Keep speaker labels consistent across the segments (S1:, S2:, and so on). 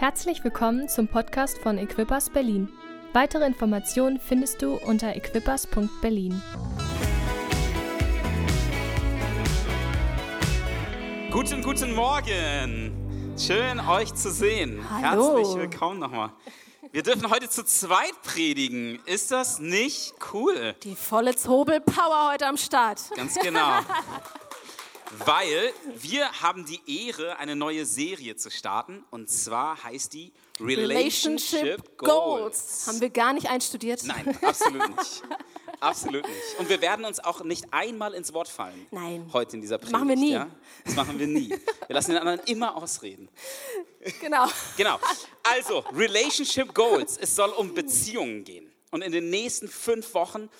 S1: Herzlich willkommen zum Podcast von Equippers Berlin. Weitere Informationen findest du unter equippers.berlin.
S2: Guten, guten Morgen. Schön, euch zu sehen.
S3: Hallo.
S2: Herzlich willkommen nochmal. Wir dürfen heute zu zweit predigen. Ist das nicht cool?
S3: Die volle Zobel-Power heute am Start.
S2: Ganz genau. Weil wir haben die Ehre, eine neue Serie zu starten. Und zwar heißt die Relationship, Goals.
S3: Haben wir gar nicht einstudiert.
S2: Nein, absolut nicht. Absolut nicht. Und wir werden uns auch nicht einmal ins Wort fallen.
S3: Nein.
S2: Heute in dieser Predigt.
S3: Machen wir nie.
S2: Ja? Das machen wir nie. Wir lassen den anderen immer ausreden.
S3: Genau.
S2: Genau. Also, Relationship Goals. Es soll um Beziehungen gehen. Und in den nächsten fünf Wochen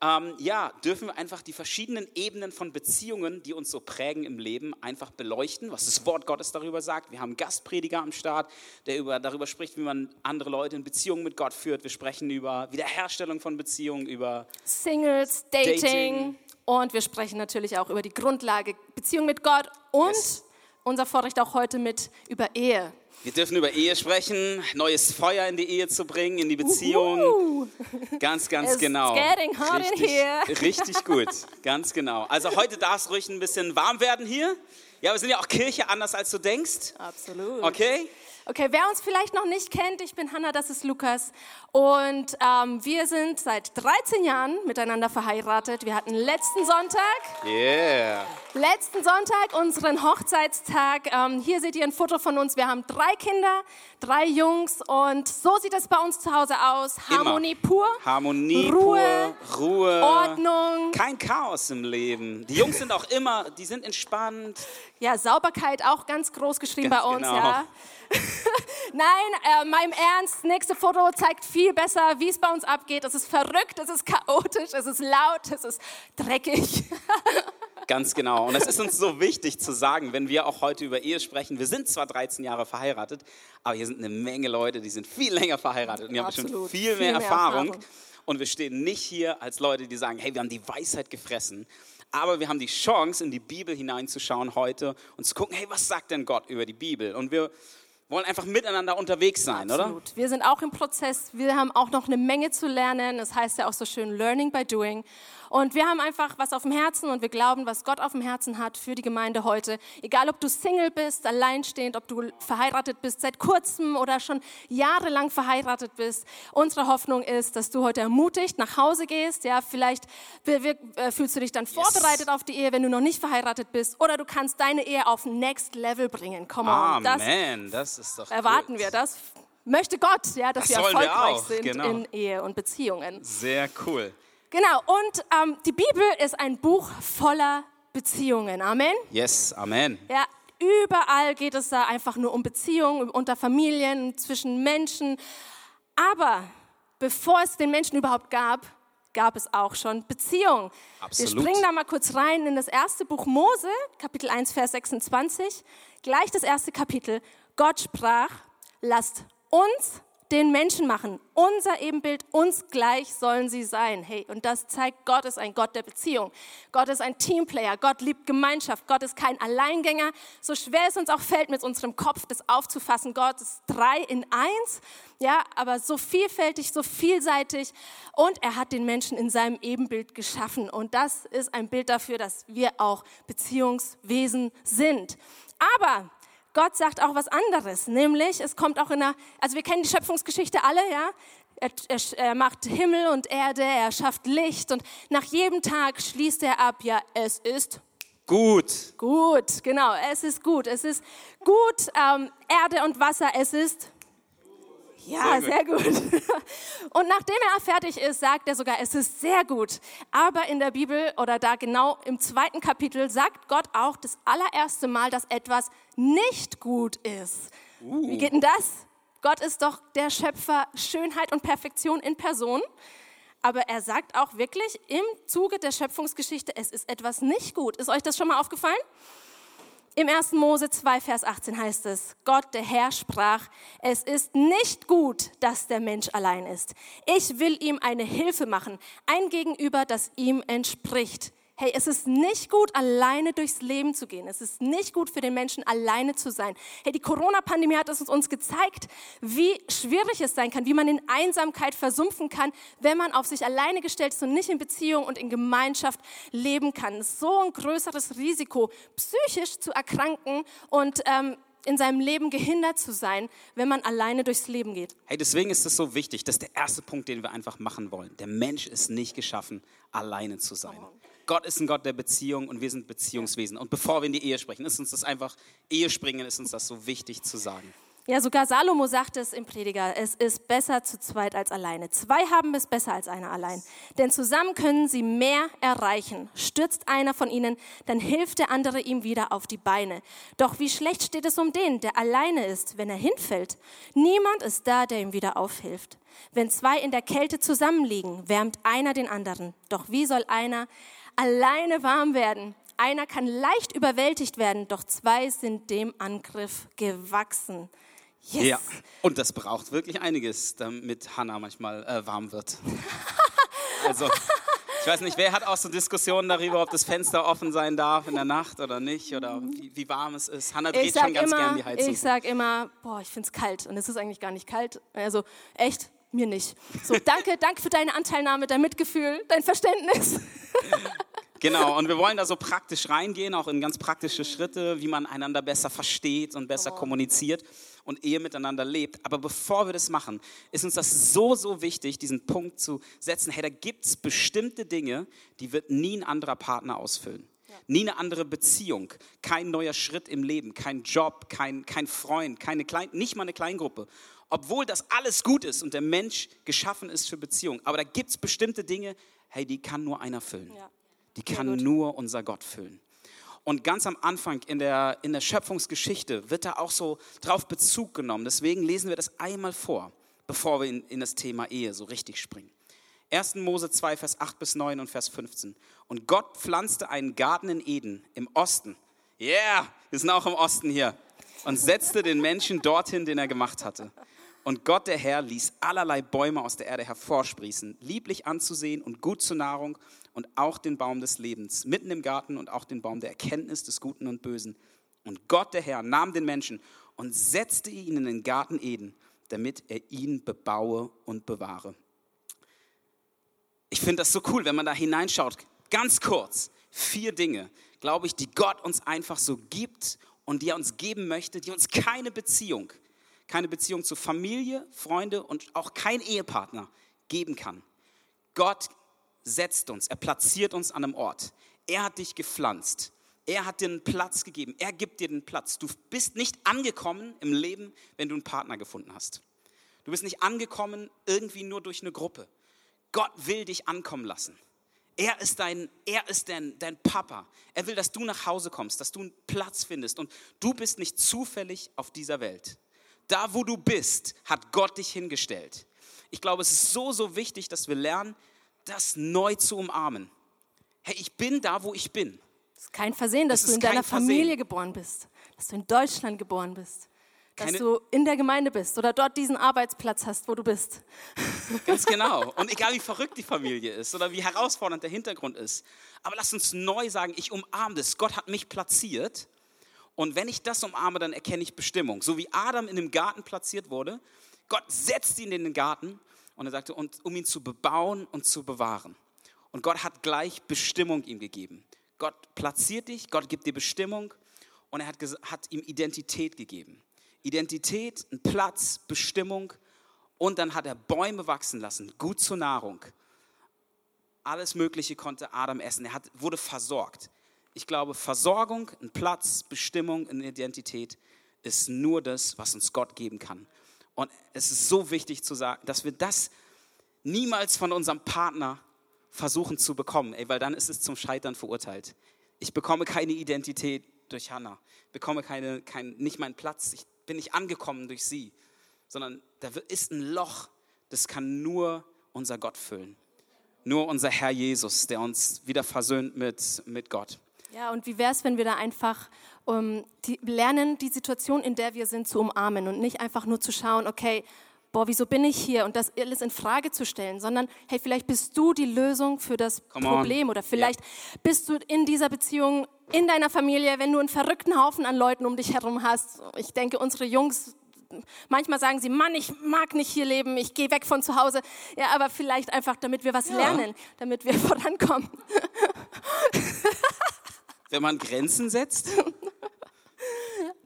S2: ähm, ja, dürfen wir einfach die verschiedenen Ebenen von Beziehungen, die uns so prägen im Leben, einfach beleuchten, was das Wort Gottes darüber sagt. Wir haben einen Gastprediger am Start, der über, darüber spricht, wie man andere Leute in Beziehungen mit Gott führt. Wir sprechen über Wiederherstellung von Beziehungen, über
S3: Singles, Dating.
S2: Dating.
S3: Und wir sprechen natürlich auch über die Grundlage Beziehung mit Gott und
S2: Yes.
S3: unser Vorrecht auch heute mit über Ehe.
S2: Wir dürfen über Ehe sprechen, neues Feuer in die Ehe zu bringen, in die Beziehung.
S3: Uhu.
S2: Ganz, ganz
S3: It's
S2: genau.
S3: getting hot in
S2: richtig,
S3: here.
S2: richtig gut, ganz genau. Also heute darf es ruhig ein bisschen warm werden hier. Ja, wir sind ja auch Kirche anders als du denkst.
S3: Absolut.
S2: Okay?
S3: Okay, wer uns vielleicht noch nicht kennt, ich bin Hanna, das ist Lukas. Und ähm, wir sind seit 13 Jahren miteinander verheiratet. Wir hatten letzten Sonntag
S2: Yeah.
S3: Letzten Sonntag unseren Hochzeitstag. Ähm, hier seht ihr ein Foto von uns. Wir haben drei Kinder, drei Jungs und so sieht es bei uns zu Hause aus.
S2: Immer.
S3: Harmonie pur,
S2: Harmonie,
S3: Ruhe,
S2: pur, Ruhe.
S3: Ordnung,
S2: Kein Chaos im Leben. Die Jungs sind auch immer, die sind entspannt.
S3: ja Sauberkeit auch ganz groß geschrieben
S2: Ganz
S3: bei uns.
S2: genau.
S3: Ja. Nein, äh, meinem Ernst, nächste Foto zeigt viel besser, wie es bei uns abgeht. Es ist verrückt, es ist chaotisch, es ist laut, es ist dreckig.
S2: Ganz genau. Und es ist uns so wichtig zu sagen, wenn wir auch heute über Ehe sprechen, wir sind zwar 13 Jahre verheiratet, aber hier sind eine Menge Leute, die sind viel länger verheiratet und die haben bestimmt
S3: Absolut.
S2: viel mehr,
S3: Viel mehr
S2: Erfahrung.
S3: Erfahrung.
S2: Und wir stehen nicht hier als Leute, die sagen, hey, wir haben die Weisheit gefressen. Aber wir haben die Chance, in die Bibel hineinzuschauen heute und zu gucken, hey, was sagt denn Gott über die Bibel? Und wir wollen einfach miteinander unterwegs sein, oder?
S3: Absolut. Wir sind auch im Prozess. Wir haben auch noch eine Menge zu lernen. Das heißt ja auch so schön Learning by Doing. Und wir haben einfach was auf dem Herzen und wir glauben, was Gott auf dem Herzen hat für die Gemeinde heute. Egal, ob du Single bist, alleinstehend, ob du verheiratet bist seit kurzem oder schon jahrelang verheiratet bist. Unsere Hoffnung ist, dass du heute ermutigt nach Hause gehst. Ja, vielleicht wir- wir- äh, fühlst du dich dann vorbereitet auf die Ehe, wenn du noch nicht verheiratet bist. Oder du kannst deine Ehe auf Next Level bringen. Come on. Das
S2: Amen, das ist doch
S3: erwarten
S2: gut.
S3: wir. Das möchte Gott, ja, dass
S2: Das
S3: wir
S2: wir
S3: erfolgreich
S2: auch,
S3: sind
S2: genau.
S3: in Ehe und Beziehungen.
S2: Sehr cool.
S3: Genau, und ähm, die Bibel ist ein Buch voller Beziehungen. Amen.
S2: Yes, Amen.
S3: Ja, überall geht es da einfach nur um Beziehungen unter Familien, zwischen Menschen. Aber bevor es den Menschen überhaupt gab, gab es auch schon Beziehungen.
S2: Absolut.
S3: Wir springen da mal kurz rein in das erste Buch Mose, Kapitel 1, Vers 26. Gleich das erste Kapitel. Gott sprach, lasst uns den Menschen machen. Unser Ebenbild, uns gleich sollen sie sein. Hey, und das zeigt, Gott ist ein Gott der Beziehung. Gott ist ein Teamplayer. Gott liebt Gemeinschaft. Gott ist kein Alleingänger. So schwer es uns auch fällt, mit unserem Kopf das aufzufassen. Gott ist drei in eins. Ja, aber so vielfältig, so vielseitig. Und er hat den Menschen in seinem Ebenbild geschaffen. Und das ist ein Bild dafür, dass wir auch Beziehungswesen sind. Aber Gott sagt auch was anderes, nämlich es kommt auch in der, also wir kennen die Schöpfungsgeschichte alle, ja. Er, er, er macht Himmel und Erde, er schafft Licht und nach jedem Tag schließt er ab, ja, es ist
S2: Gut.
S3: gut, genau, es ist gut, es ist gut, ähm, Erde und Wasser, es ist ja, sehr
S2: Sehr
S3: gut. Und nachdem er fertig ist, sagt er sogar, es ist sehr gut. Aber in der Bibel oder da genau im zweiten Kapitel sagt Gott auch das allererste Mal, dass etwas nicht gut ist. Wie geht denn das? Gott ist doch der Schöpfer Schönheit und Perfektion in Person. Aber er sagt auch wirklich im Zuge der Schöpfungsgeschichte, es ist etwas nicht gut. Ist euch das schon mal aufgefallen? Im 1. Mose 2, Vers 18 heißt es, Gott, der Herr, sprach, es ist nicht gut, dass der Mensch allein ist. Ich will ihm eine Hilfe machen, ein Gegenüber, das ihm entspricht. Hey, es ist nicht gut, alleine durchs Leben zu gehen. Es ist nicht gut für den Menschen, alleine zu sein. Hey, die Corona-Pandemie hat es uns gezeigt, wie schwierig es sein kann, wie man in Einsamkeit versumpfen kann, wenn man auf sich alleine gestellt ist und nicht in Beziehung und in Gemeinschaft leben kann. Es ist so ein größeres Risiko, psychisch zu erkranken und ähm, in seinem Leben gehindert zu sein, wenn man alleine durchs Leben geht.
S2: Hey, deswegen ist es so wichtig. Das ist der erste Punkt, den wir einfach machen wollen. Der Mensch ist nicht geschaffen, alleine zu sein. Gott ist ein Gott der Beziehung und wir sind Beziehungswesen. Und bevor wir in die Ehe sprechen, ist uns das einfach, Ehe springen, ist uns das so wichtig zu sagen.
S3: Ja, sogar Salomo sagt es im Prediger, es ist besser zu zweit als alleine. Zwei haben es besser als einer allein. Denn zusammen können sie mehr erreichen. Stürzt einer von ihnen, dann hilft der andere ihm wieder auf die Beine. Doch wie schlecht steht es um den, der alleine ist, wenn er hinfällt? Niemand ist da, der ihm wieder aufhilft. Wenn zwei in der Kälte zusammenliegen, wärmt einer den anderen. Doch wie soll einer alleine warm werden? Einer kann leicht überwältigt werden, doch zwei sind dem Angriff gewachsen.
S2: Yes. Ja, und das braucht wirklich einiges, damit Hannah manchmal äh, warm wird. also, ich weiß nicht, wer hat auch so Diskussionen darüber, ob das Fenster offen sein darf in der Nacht oder nicht oder wie, wie warm es ist. Hannah dreht schon ganz
S3: immer,
S2: gern die Heizung.
S3: Ich sage immer, boah, ich finde es kalt und es ist eigentlich gar nicht kalt. Also echt, mir nicht. So, danke, danke für deine Anteilnahme, dein Mitgefühl, dein Verständnis.
S2: Genau, und wir wollen da so praktisch reingehen, auch in ganz praktische Schritte, wie man einander besser versteht und besser kommuniziert und Ehe miteinander lebt. Aber bevor wir das machen, ist uns das so, so wichtig, diesen Punkt zu setzen, hey, da gibt es bestimmte Dinge, die wird nie ein anderer Partner ausfüllen. Ja. Nie eine andere Beziehung, kein neuer Schritt im Leben, kein Job, kein, kein Freund, keine Klein, nicht mal eine Kleingruppe. Obwohl das alles gut ist und der Mensch geschaffen ist für Beziehung. Aber da gibt es bestimmte Dinge, hey, die kann nur einer füllen. Ja. Die kann nur unser Gott füllen. Und ganz am Anfang in der, in der Schöpfungsgeschichte wird da auch so drauf Bezug genommen. Deswegen lesen wir das einmal vor, bevor wir in, in das Thema Ehe so richtig springen. 1. Mose 2, Vers 8 bis 9 und Vers 15. Und Gott pflanzte einen Garten in Eden im Osten. Yeah, wir sind auch im Osten hier. Und setzte den Menschen dorthin, den er gemacht hatte. Und Gott der Herr ließ allerlei Bäume aus der Erde hervorsprießen, lieblich anzusehen und gut zur Nahrung und auch den Baum des Lebens mitten im Garten und auch den Baum der Erkenntnis des Guten und Bösen. Und Gott der Herr nahm den Menschen und setzte ihn in den Garten Eden, damit er ihn bebaue und bewahre. Ich finde das so cool, wenn man da hineinschaut. Ganz kurz, vier Dinge, glaube ich, die Gott uns einfach so gibt und die er uns geben möchte, die uns keine Beziehung keine Beziehung zu Familie, Freunde und auch kein Ehepartner geben kann. Gott setzt uns, er platziert uns an einem Ort. Er hat dich gepflanzt. Er hat dir einen Platz gegeben. Er gibt dir den Platz. Du bist nicht angekommen im Leben, wenn du einen Partner gefunden hast. Du bist nicht angekommen irgendwie nur durch eine Gruppe. Gott will dich ankommen lassen. Er ist dein, er ist dein, dein Papa. Er will, dass du nach Hause kommst, dass du einen Platz findest. Und du bist nicht zufällig auf dieser Welt. Da, wo du bist, hat Gott dich hingestellt. Ich glaube, es ist so, so wichtig, dass wir lernen, das neu zu umarmen. Hey, ich bin da, wo ich bin.
S3: Es ist kein Versehen, dass du in deiner Familie geboren bist, dass du in Deutschland geboren bist, dass Keine du in der Gemeinde bist oder dort diesen Arbeitsplatz hast, wo du bist.
S2: Ganz genau. Und egal wie verrückt die Familie ist oder wie herausfordernd der Hintergrund ist. Aber lass uns neu sagen, ich umarme das. Gott hat mich platziert und wenn ich das umarme, dann erkenne ich Bestimmung. So wie Adam in dem Garten platziert wurde, Gott setzt ihn in den Garten und er sagte, und, um ihn zu bebauen und zu bewahren. Und Gott hat gleich Bestimmung ihm gegeben. Gott platziert dich, Gott gibt dir Bestimmung und er hat, hat ihm Identität gegeben. Identität, ein Platz, Bestimmung und dann hat er Bäume wachsen lassen, gut zur Nahrung. Alles Mögliche konnte Adam essen. Er hat, wurde versorgt. Ich glaube, Versorgung, ein Platz, Bestimmung, eine Identität ist nur das, was uns Gott geben kann. Und es ist so wichtig zu sagen, dass wir das niemals von unserem Partner versuchen zu bekommen, ey, weil dann ist es zum Scheitern verurteilt. Ich bekomme keine Identität durch Hannah, bekomme keine, kein, nicht meinen Platz, ich bin nicht angekommen durch sie, sondern da ist ein Loch, das kann nur unser Gott füllen. Nur unser Herr Jesus, der uns wieder versöhnt mit, mit Gott.
S3: Ja, und wie wäre es, wenn wir da einfach um, die, lernen, die Situation, in der wir sind, zu umarmen und nicht einfach nur zu schauen, okay, boah, wieso bin ich hier und das alles in Frage zu stellen, sondern hey, vielleicht bist du die Lösung für das
S2: Come on.
S3: Problem oder vielleicht bist du in dieser Beziehung in deiner Familie, wenn du einen verrückten Haufen an Leuten um dich herum hast. Ich denke, unsere Jungs Manchmal sagen sie, Mann, ich mag nicht hier leben, ich gehe weg von zu Hause. Ja, aber vielleicht einfach, damit wir was
S2: Ja.
S3: lernen, damit wir vorankommen.
S2: Wenn man Grenzen setzt,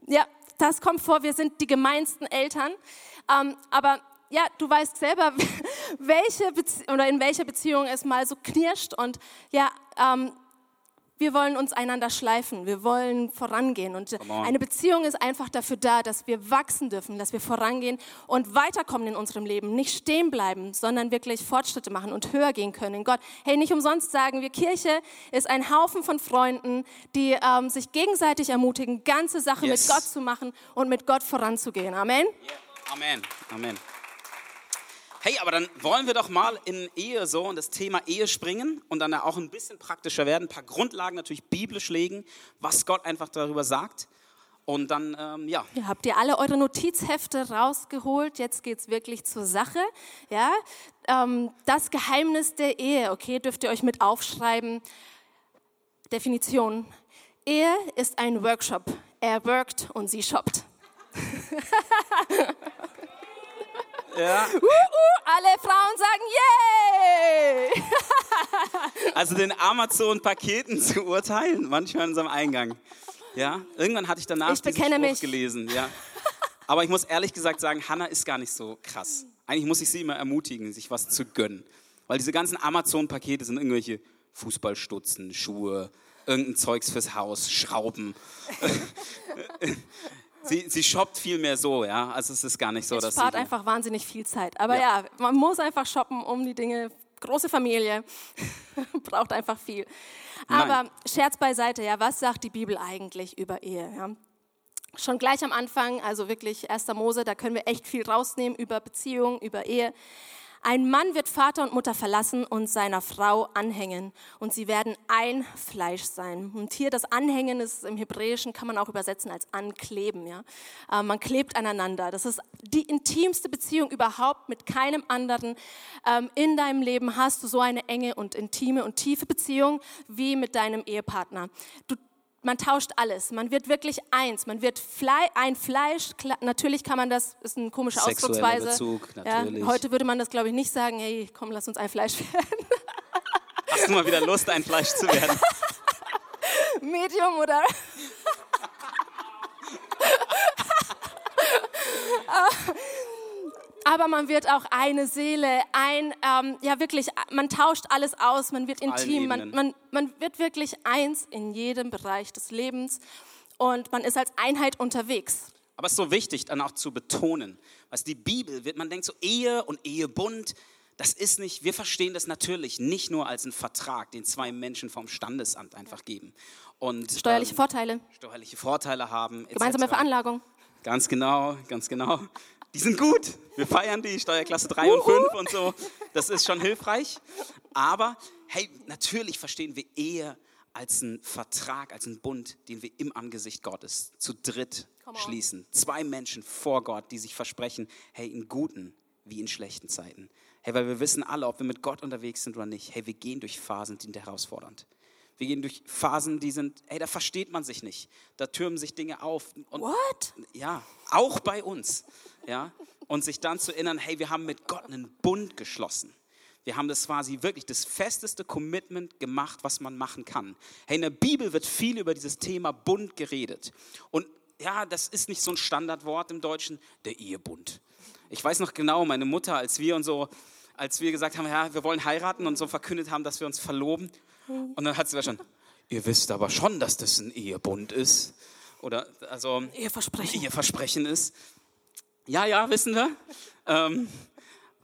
S3: Ja, das kommt vor. Wir sind die gemeinsten Eltern. Ähm, aber ja, du weißt selber, welche Bezie oder in welcher Beziehung es mal so knirscht. Und ja, ähm, wir wollen uns einander schleifen. Wir wollen vorangehen. Und eine Beziehung ist einfach dafür da, dass wir wachsen dürfen, dass wir vorangehen und weiterkommen in unserem Leben. Nicht stehen bleiben, sondern wirklich Fortschritte machen und höher gehen können in Gott. Hey, nicht umsonst sagen wir, Kirche ist ein Haufen von Freunden, die ähm, sich gegenseitig ermutigen, ganze Sache
S2: Yes.
S3: mit Gott zu machen und mit Gott voranzugehen. Amen.
S2: Amen, Amen. Hey, aber dann wollen wir doch mal in Ehe so und das Thema Ehe springen und dann auch ein bisschen praktischer werden, ein paar Grundlagen natürlich biblisch legen, was Gott einfach darüber sagt. Und dann, ähm, ja,
S3: Ja, habt ihr alle eure Notizhefte rausgeholt? Jetzt geht's wirklich zur Sache. Ja, ähm, das Geheimnis der Ehe. Okay, dürft ihr euch mit aufschreiben. Definition: Ehe ist ein Workshop. Er workt und sie shoppt.
S2: ja.
S3: Uh, uh, alle Frauen sagen Yay!
S2: also den Amazon-Paketen zu urteilen, manchmal in unserem Eingang. Ja, irgendwann hatte ich danach
S3: Ich
S2: diesen Spruch
S3: mich.
S2: gelesen. Ja. Aber ich muss ehrlich gesagt sagen, Hannah ist gar nicht so krass. Eigentlich muss ich sie immer ermutigen, sich was zu gönnen. Weil diese ganzen Amazon-Pakete sind irgendwelche Fußballstutzen, Schuhe, irgendein Zeugs fürs Haus, Schrauben. sie, sie shoppt viel mehr so, ja. Also es ist gar nicht so,
S3: Es
S2: dass
S3: spart
S2: sie...
S3: einfach wahnsinnig viel Zeit. Aber
S2: Ja.
S3: ja. man muss einfach shoppen, um die Dinge. Große Familie braucht einfach viel.
S2: Nein.
S3: Aber Scherz beiseite, ja, was sagt die Bibel eigentlich über Ehe? Ja? Schon gleich am Anfang, also wirklich 1. Mose, da können wir echt viel rausnehmen über Beziehung, über Ehe. Ein Mann wird Vater und Mutter verlassen und seiner Frau anhängen und sie werden ein Fleisch sein. Und hier das Anhängen ist im Hebräischen, kann man auch übersetzen als ankleben. Ja? Äh, man klebt aneinander. Das ist die intimste Beziehung überhaupt mit keinem anderen. Ähm, in deinem Leben hast du so eine enge und intime und tiefe Beziehung wie mit deinem Ehepartner. Du man tauscht alles. Man wird wirklich eins. Man wird Flei ein Fleisch. Natürlich kann man das, ist eine komische
S2: Sexueller
S3: Ausdrucksweise.
S2: Bezug, natürlich.
S3: Ja, heute würde man das, glaube ich, nicht sagen, hey, komm, lass uns ein Fleisch werden.
S2: Hast du mal wieder Lust, ein Fleisch zu werden?
S3: Medium oder. Aber man wird auch eine Seele, ein, ähm, ja wirklich, man tauscht alles aus, man wird intim, man, man, man wird wirklich eins in jedem Bereich des Lebens und man ist als Einheit unterwegs.
S2: Aber es ist so wichtig, dann auch zu betonen, was die Bibel wird, man denkt so Ehe und Ehebund, das ist nicht, wir verstehen das natürlich nicht nur als einen Vertrag, den zwei Menschen vom Standesamt einfach geben und
S3: Steuerliche
S2: ähm,
S3: Vorteile,
S2: steuerliche Vorteile haben.
S3: gemeinsame Veranlagung.
S2: Ganz genau, ganz genau. Die sind gut. Wir feiern die Steuerklasse 3 und 5 und so. Das ist schon hilfreich. Aber hey, natürlich verstehen wir Ehe als einen Vertrag, als einen Bund, den wir im Angesicht Gottes zu dritt schließen. Zwei Menschen vor Gott, die sich versprechen, hey, in guten wie in schlechten Zeiten. Hey, weil wir wissen alle, ob wir mit Gott unterwegs sind oder nicht, hey, wir gehen durch Phasen, die sind herausfordernd. Wir gehen durch Phasen, die sind, hey, da versteht man sich nicht. Da türmen sich Dinge auf. Und
S3: What?
S2: ja, auch bei uns. Ja, und sich dann zu erinnern, hey, wir haben mit Gott einen Bund geschlossen. Wir haben das quasi wirklich das festeste Commitment gemacht, was man machen kann. Hey, in der Bibel wird viel über dieses Thema Bund geredet. Und ja, das ist nicht so ein Standardwort im Deutschen, der Ehebund. Ich weiß noch genau, meine Mutter, als wir und so, als wir gesagt haben, ja, wir wollen heiraten und so verkündet haben, dass wir uns verloben. Und dann hat sie schon, ihr wisst aber schon, dass das ein Ehebund ist. Oder also
S3: Eheversprechen.
S2: ihr Versprechen ist. Ja, ja, wissen wir. Ähm,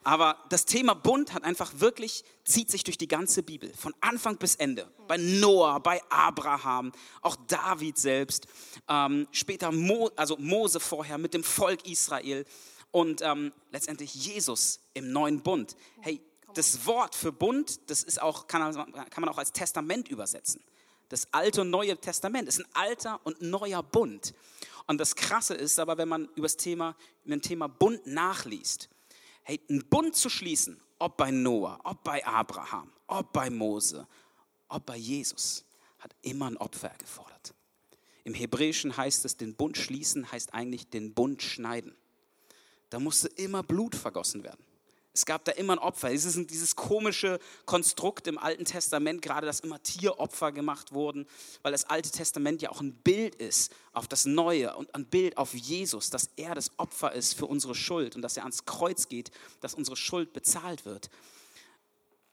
S2: aber das Thema Bund hat einfach wirklich, zieht sich durch die ganze Bibel, von Anfang bis Ende. Bei Noah, bei Abraham, auch David selbst, ähm, später Mo, also Mose vorher mit dem Volk Israel und ähm, letztendlich Jesus im neuen Bund. Hey, das Wort für Bund, das ist auch, kann, kann man auch als Testament übersetzen. Das Alte und Neue Testament ist ein alter und neuer Bund. Und das Krasse ist aber, wenn man über das Thema, über das Thema Bund nachliest, hey, einen Bund zu schließen, ob bei Noah, ob bei Abraham, ob bei Mose, ob bei Jesus, hat immer ein Opfer gefordert. Im Hebräischen heißt es, den Bund schließen heißt eigentlich den Bund schneiden. Da musste immer Blut vergossen werden. Es gab da immer ein Opfer. Es ist dieses komische Konstrukt im Alten Testament, gerade dass immer Tieropfer gemacht wurden, weil das Alte Testament ja auch ein Bild ist auf das Neue und ein Bild auf Jesus, dass er das Opfer ist für unsere Schuld und dass er ans Kreuz geht, dass unsere Schuld bezahlt wird.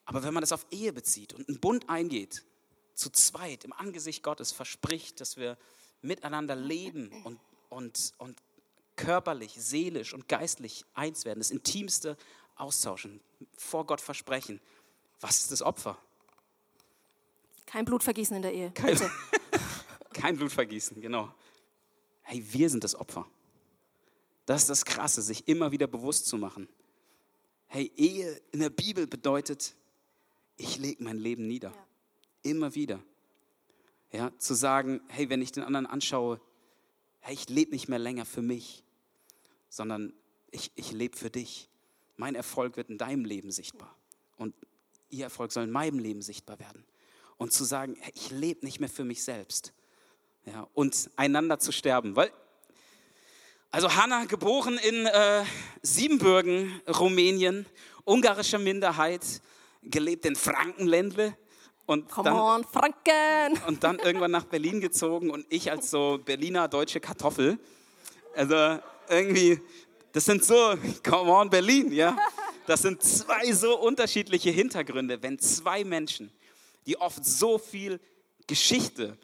S2: Aber wenn man das auf Ehe bezieht und einen Bund eingeht, zu zweit im Angesicht Gottes verspricht, dass wir miteinander leben und, und, und körperlich, seelisch und geistlich eins werden, das Intimste austauschen, vor Gott versprechen. Was ist das Opfer?
S3: Kein Blutvergießen in der Ehe.
S2: Kein, kein Blutvergießen, genau. Hey, wir sind das Opfer. Das ist das Krasse, sich immer wieder bewusst zu machen. Hey, Ehe in der Bibel bedeutet, ich lege mein Leben nieder. Ja. Immer wieder. Ja, zu sagen, hey, wenn ich den anderen anschaue, hey, ich lebe nicht mehr länger für mich, sondern ich, ich lebe für dich. Mein Erfolg wird in deinem Leben sichtbar. Und ihr Erfolg soll in meinem Leben sichtbar werden. Und zu sagen, ich lebe nicht mehr für mich selbst. Ja, und einander zu sterben. Weil, also Hanna, geboren in äh, Siebenbürgen, Rumänien, ungarische Minderheit, gelebt in Frankenländle. Und
S3: Come
S2: dann,
S3: on, Franken!
S2: Und dann irgendwann nach Berlin gezogen und ich als so Berliner deutsche Kartoffel. Also irgendwie das sind so, come on Berlin, ja. Das sind zwei so unterschiedliche Hintergründe, wenn zwei Menschen, die oft so viel Geschichte,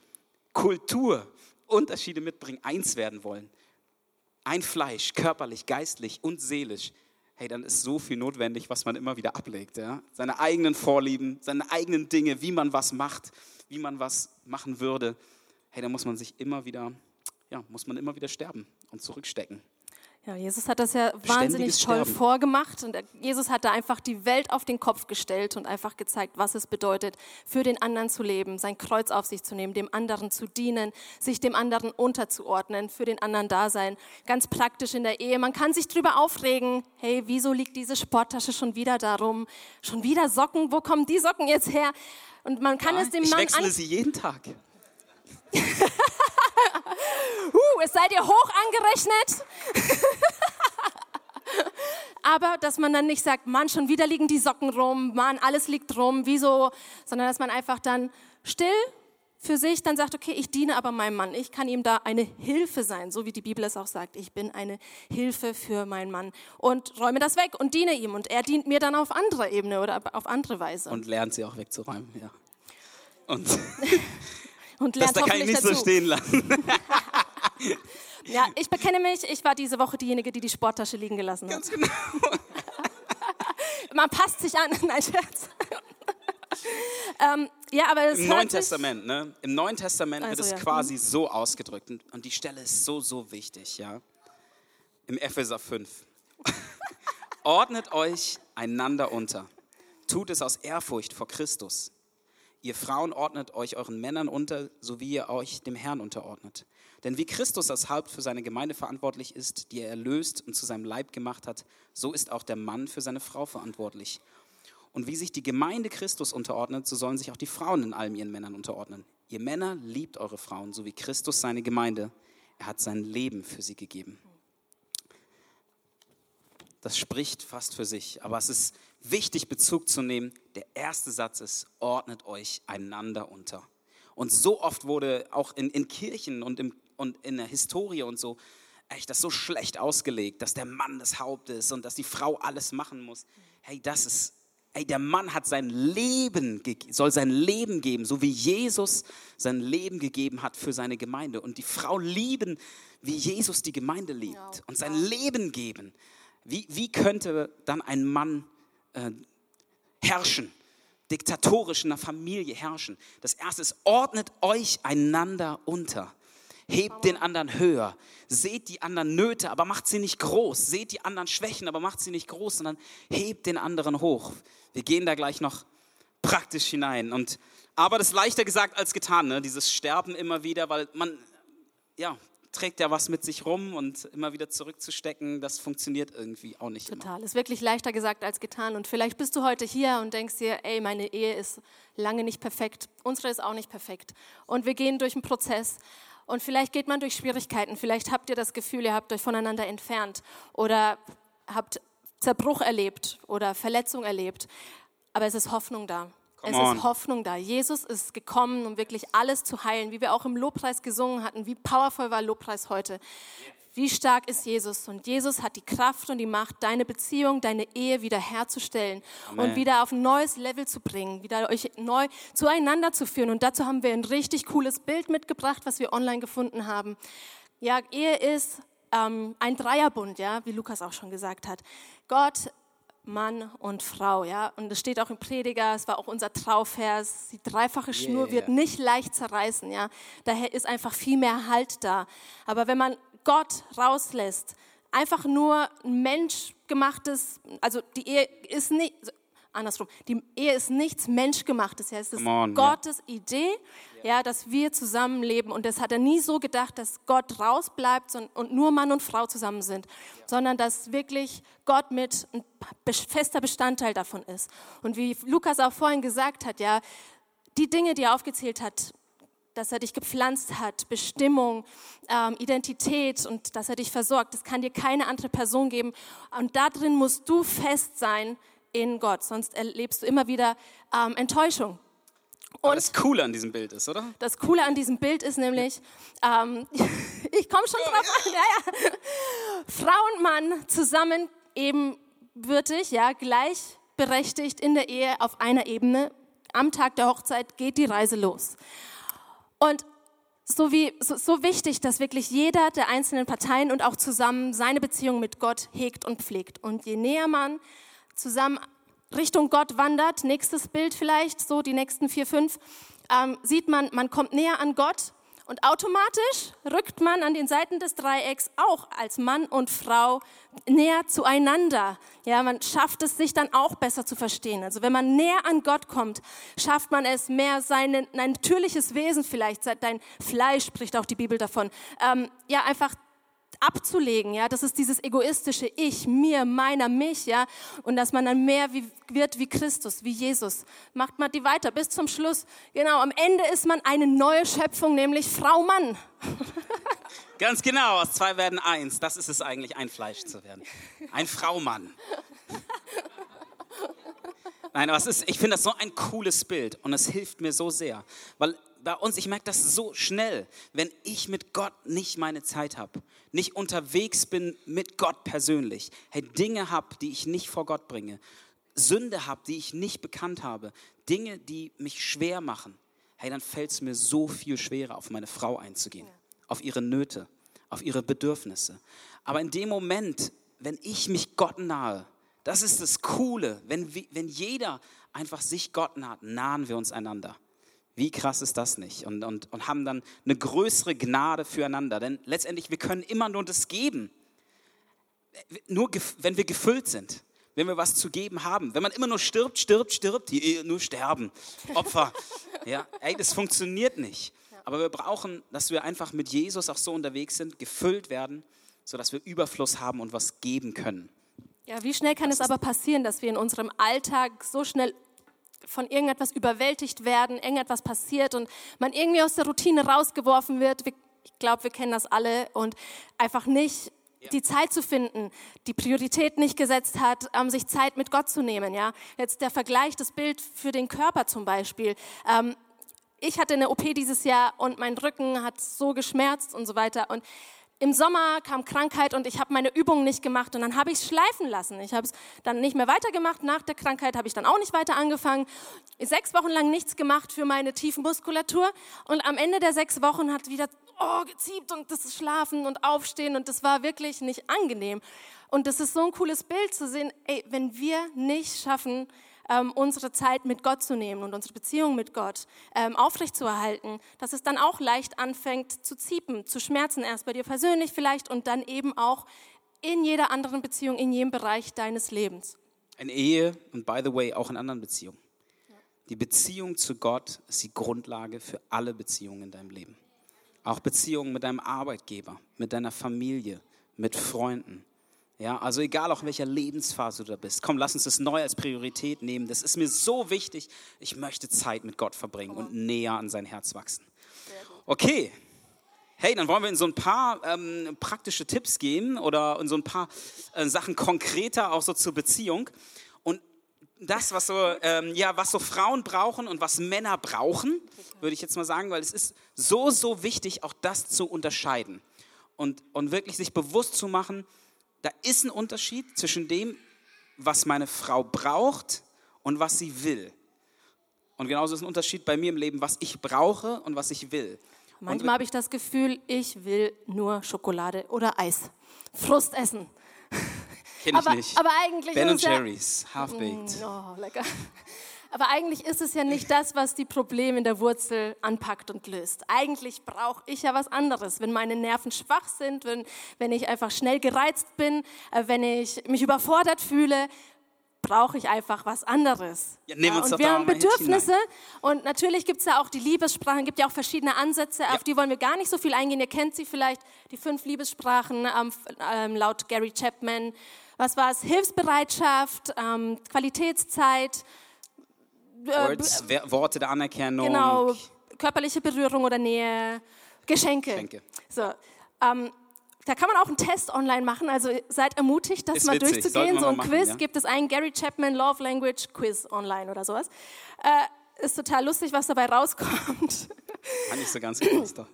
S2: Kultur, Unterschiede mitbringen, eins werden wollen. Ein Fleisch, körperlich, geistlich und seelisch. Hey, dann ist so viel notwendig, was man immer wieder ablegt. Ja? Seine eigenen Vorlieben, seine eigenen Dinge, wie man was macht, wie man was machen würde. Hey, da muss man sich immer wieder, ja, muss man immer wieder sterben und zurückstecken.
S3: Ja, Jesus hat das ja wahnsinnig toll Sterben. vorgemacht und Jesus hat da einfach die Welt auf den Kopf gestellt und einfach gezeigt, was es bedeutet, für den anderen zu leben, sein Kreuz auf sich zu nehmen, dem anderen zu dienen, sich dem anderen unterzuordnen, für den anderen da sein. Ganz praktisch in der Ehe. Man kann sich drüber aufregen, hey, wieso liegt diese Sporttasche schon wieder darum? Schon wieder Socken, wo kommen die Socken jetzt her? Und man kann ja, es dem
S2: ich
S3: Mann
S2: wechsle sie jeden Tag.
S3: uh, es seid ihr hoch angerechnet. Aber dass man dann nicht sagt, Mann, schon wieder liegen die Socken rum, Mann, alles liegt rum, wieso, sondern dass man einfach dann still für sich dann sagt, okay, ich diene aber meinem Mann, ich kann ihm da eine Hilfe sein, so wie die Bibel es auch sagt, ich bin eine Hilfe für meinen Mann und räume das weg und diene ihm und er dient mir dann auf andere Ebene oder auf andere Weise.
S2: Und lernt sie auch wegzuräumen, ja. Und
S3: und lernt
S2: das da kann ich nicht dazu. so stehen lassen.
S3: ja, ich bekenne mich, ich war diese Woche diejenige, die die Sporttasche liegen gelassen hat.
S2: Ganz genau.
S3: Man passt sich an, nein, Scherz. ähm, ja, aber
S2: Im Neuen Testament, ne? Im Neuen Testament also, wird es ja. quasi mhm. so ausgedrückt und, die Stelle ist so, so wichtig, ja. Im Epheser 5. Ordnet euch einander unter. Tut es aus Ehrfurcht vor Christus. Ihr Frauen ordnet euch euren Männern unter, so wie ihr euch dem Herrn unterordnet. Denn wie Christus als Haupt für seine Gemeinde verantwortlich ist, die er erlöst und zu seinem Leib gemacht hat, so ist auch der Mann für seine Frau verantwortlich. Und wie sich die Gemeinde Christus unterordnet, so sollen sich auch die Frauen in allem ihren Männern unterordnen. Ihr Männer liebt eure Frauen, so wie Christus seine Gemeinde. Er hat sein Leben für sie gegeben. Das spricht fast für sich, aber es ist wichtig, Bezug zu nehmen. Der erste Satz ist, ordnet euch einander unter. Und so oft wurde auch in, in Kirchen und, im, und in der Historie und so, echt das so schlecht ausgelegt, dass der Mann das Haupt ist und dass die Frau alles machen muss. Hey, das ist, hey, der Mann hat sein Leben, soll sein Leben geben, so wie Jesus sein Leben gegeben hat für seine Gemeinde. Und die Frau lieben, wie Jesus die Gemeinde liebt und sein Leben geben. Wie, wie könnte dann ein Mann äh, herrschen, diktatorisch in einer Familie herrschen. Das erste ist, ordnet euch einander unter. Hebt den anderen höher. Seht die anderen Nöte, aber macht sie nicht groß. Seht die anderen Schwächen, aber macht sie nicht groß, sondern hebt den anderen hoch. Wir gehen da gleich noch praktisch hinein. Und, aber das ist leichter gesagt als getan, ne? dieses Sterben immer wieder, weil man, ja, trägt ja was mit sich rum und immer wieder zurückzustecken, das funktioniert irgendwie auch nicht immer.
S3: Total. Ist wirklich leichter gesagt als getan. Und vielleicht bist du heute hier und denkst dir, ey, meine Ehe ist lange nicht perfekt. Unsere ist auch nicht perfekt. Und wir gehen durch einen Prozess. Und vielleicht geht man durch Schwierigkeiten. Vielleicht habt ihr das Gefühl, ihr habt euch voneinander entfernt oder habt Zerbruch erlebt oder Verletzung erlebt. Aber es ist Hoffnung da.
S2: Come
S3: es
S2: on.
S3: ist Hoffnung da. Jesus ist gekommen, um wirklich alles zu heilen, wie wir auch im Lobpreis gesungen hatten. Wie powerful war Lobpreis heute? Wie stark ist Jesus? Und Jesus hat die Kraft und die Macht, deine Beziehung, deine Ehe wieder herzustellen
S2: Amen.
S3: und wieder auf ein neues Level zu bringen, wieder euch neu zueinander zu führen. Und dazu haben wir ein richtig cooles Bild mitgebracht, was wir online gefunden haben. Ja, Ehe ist ähm, ein Dreierbund, ja, wie Lukas auch schon gesagt hat. Gott, Mann und Frau, ja. Und es steht auch im Prediger, es war auch unser Trauvers, die dreifache Schnur
S2: Yeah.
S3: wird nicht leicht zerreißen, ja. Daher ist einfach viel mehr Halt da. Aber wenn man Gott rauslässt, einfach nur ein menschgemachtes, also die Ehe ist nicht, andersrum, die Ehe ist nichts menschgemachtes, ja. Es ist
S2: on,
S3: Gottes Idee, ja, dass wir zusammenleben. Und das hat er nie so gedacht, dass Gott rausbleibt und nur Mann und Frau zusammen sind, sondern dass wirklich Gott mit ein fester Bestandteil davon ist. Und wie Lukas auch vorhin gesagt hat, ja, die Dinge, die er aufgezählt hat, dass er dich gepflanzt hat, Bestimmung, ähm, Identität und dass er dich versorgt, das kann dir keine andere Person geben. Und da drin musst du fest sein in Gott, sonst erlebst du immer wieder ähm, Enttäuschung.
S2: Aber das Coole an diesem Bild ist, oder?
S3: Das Coole an diesem Bild ist nämlich, ähm, ich komme schon drauf an, ja, ja. Frau und Mann zusammen ebenbürtig, ja, gleichberechtigt in der Ehe auf einer Ebene. Am Tag der Hochzeit geht die Reise los. Und so, wie, so, so wichtig, dass wirklich jeder der einzelnen Parteien und auch zusammen seine Beziehung mit Gott hegt und pflegt. Und je näher man zusammen Richtung Gott wandert, nächstes Bild vielleicht, so die nächsten vier, fünf, ähm, sieht man, man kommt näher an Gott und automatisch rückt man an den Seiten des Dreiecks auch als Mann und Frau näher zueinander. Ja, man schafft es, sich dann auch besser zu verstehen. Also wenn man näher an Gott kommt, schafft man es mehr, sein natürliches Wesen vielleicht, dein Fleisch spricht auch die Bibel davon, ähm, ja, einfach abzulegen, ja, das ist dieses egoistische Ich, mir, meiner, mich, ja, und dass man dann mehr wie, wird wie Christus, wie Jesus. Macht man die weiter bis zum Schluss. Genau, am Ende ist man eine neue Schöpfung, nämlich Frau, Mann.
S2: Ganz genau, aus zwei werden eins. Das ist es eigentlich, ein Fleisch zu werden. Ein Fraumann. Nein, aber es ist, ich finde das so ein cooles Bild und es hilft mir so sehr. Weil bei uns, ich merke das so schnell, wenn ich mit Gott nicht meine Zeit habe, nicht unterwegs bin mit Gott persönlich, hey, Dinge habe, die ich nicht vor Gott bringe, Sünde habe, die ich nicht bekannt habe, Dinge, die mich schwer machen, hey, dann fällt es mir so viel schwerer, auf meine Frau einzugehen, auf ihre Nöte, auf ihre Bedürfnisse. Aber in dem Moment, wenn ich mich Gott nahe, das ist das Coole, wenn, wenn jeder einfach sich Gott naht, nahen wir uns einander. Wie krass ist das nicht? Und, und, und haben dann eine größere Gnade füreinander. Denn letztendlich, wir können immer nur das geben, nur wenn wir gefüllt sind, wenn wir was zu geben haben. Wenn man immer nur stirbt, stirbt, stirbt, die nur sterben, Opfer. ja, ey, das funktioniert nicht. Aber wir brauchen, dass wir einfach mit Jesus auch so unterwegs sind, gefüllt werden, sodass wir Überfluss haben und was geben können.
S3: Ja, wie schnell kann es aber passieren, dass wir in unserem Alltag so schnell von irgendetwas überwältigt werden, irgendetwas passiert und man irgendwie aus der Routine rausgeworfen wird. Wir- Ich glaube, wir kennen das alle und einfach nicht die Zeit zu finden, die Priorität nicht gesetzt hat, ähm, sich Zeit mit Gott zu nehmen. Ja, jetzt der Vergleich, das Bild für den Körper zum Beispiel. Ähm, ich hatte eine OP dieses Jahr und mein Rücken hat so geschmerzt und so weiter. Und im Sommer kam Krankheit und ich habe meine Übungen nicht gemacht und dann habe ich es schleifen lassen. Ich habe es dann nicht mehr weitergemacht. Nach der Krankheit habe ich dann auch nicht weiter angefangen. Sechs Wochen lang nichts gemacht für meine tiefen Muskulatur und am Ende der sechs Wochen hat wieder oh, geziebt und das Schlafen und Aufstehen und das war wirklich nicht angenehm. Und das ist so ein cooles Bild zu sehen, ey, wenn wir nicht schaffen, ähm, unsere Zeit mit Gott zu nehmen und unsere Beziehung mit Gott ähm, aufrechtzuerhalten, dass es dann auch leicht anfängt zu ziepen, zu schmerzen, erst bei dir persönlich vielleicht und dann eben auch in jeder anderen Beziehung, in jedem Bereich deines Lebens.
S2: In Ehe und by the way auch in anderen Beziehungen. Die Beziehung zu Gott ist die Grundlage für alle Beziehungen in deinem Leben. Auch Beziehungen mit deinem Arbeitgeber, mit deiner Familie, mit Freunden. Ja, also egal auch in welcher Lebensphase du da bist. Komm, lass uns das neu als Priorität nehmen. Das ist mir so wichtig. Ich möchte Zeit mit Gott verbringen und näher an sein Herz wachsen. Okay. Hey, dann wollen wir in so ein paar ähm, praktische Tipps gehen oder in so ein paar äh, Sachen konkreter auch so zur Beziehung. Und das, was so, ähm, ja, was so Frauen brauchen und was Männer brauchen, würde ich jetzt mal sagen, weil es ist so, so wichtig, auch das zu unterscheiden und, und wirklich sich bewusst zu machen, da ist ein Unterschied zwischen dem, was meine Frau braucht und was sie will. Und genauso ist ein Unterschied bei mir im Leben, was ich brauche und was ich will.
S3: Manchmal habe ich das Gefühl, ich will nur Schokolade oder Eis. Frust essen.
S2: Kenn ich
S3: aber,
S2: nicht.
S3: aber eigentlich
S2: Ben Jerry's, Half-Baked.
S3: Oh, lecker. Aber eigentlich ist es ja nicht das, was die Probleme in der Wurzel anpackt und löst. Eigentlich brauche ich ja was anderes. Wenn meine Nerven schwach sind, wenn, wenn ich einfach schnell gereizt bin, äh, wenn ich mich überfordert fühle, brauche ich einfach was anderes.
S2: Ja, uns
S3: und wir haben Bedürfnisse und natürlich gibt es ja auch die Liebessprachen, gibt ja auch verschiedene Ansätze, auf die wollen wir gar nicht so viel eingehen. Ihr kennt sie vielleicht, die fünf Liebessprachen ähm, ähm, laut Gary Chapman. Was war es? Hilfsbereitschaft, ähm, Qualitätszeit,
S2: Words, Wer- Worte der Anerkennung.
S3: Genau, körperliche Berührung oder Nähe, Geschenke.
S2: Geschenke.
S3: So, ähm, da kann man auch einen Test online machen, also seid ermutigt, das
S2: Ist
S3: mal
S2: witzig,
S3: durchzugehen. So ein
S2: machen,
S3: Quiz
S2: ja.
S3: gibt es einen Gary Chapman Love Language Quiz online oder sowas. Äh, ist total lustig, was dabei rauskommt.
S2: Hat nicht so ganz gepasst. doch.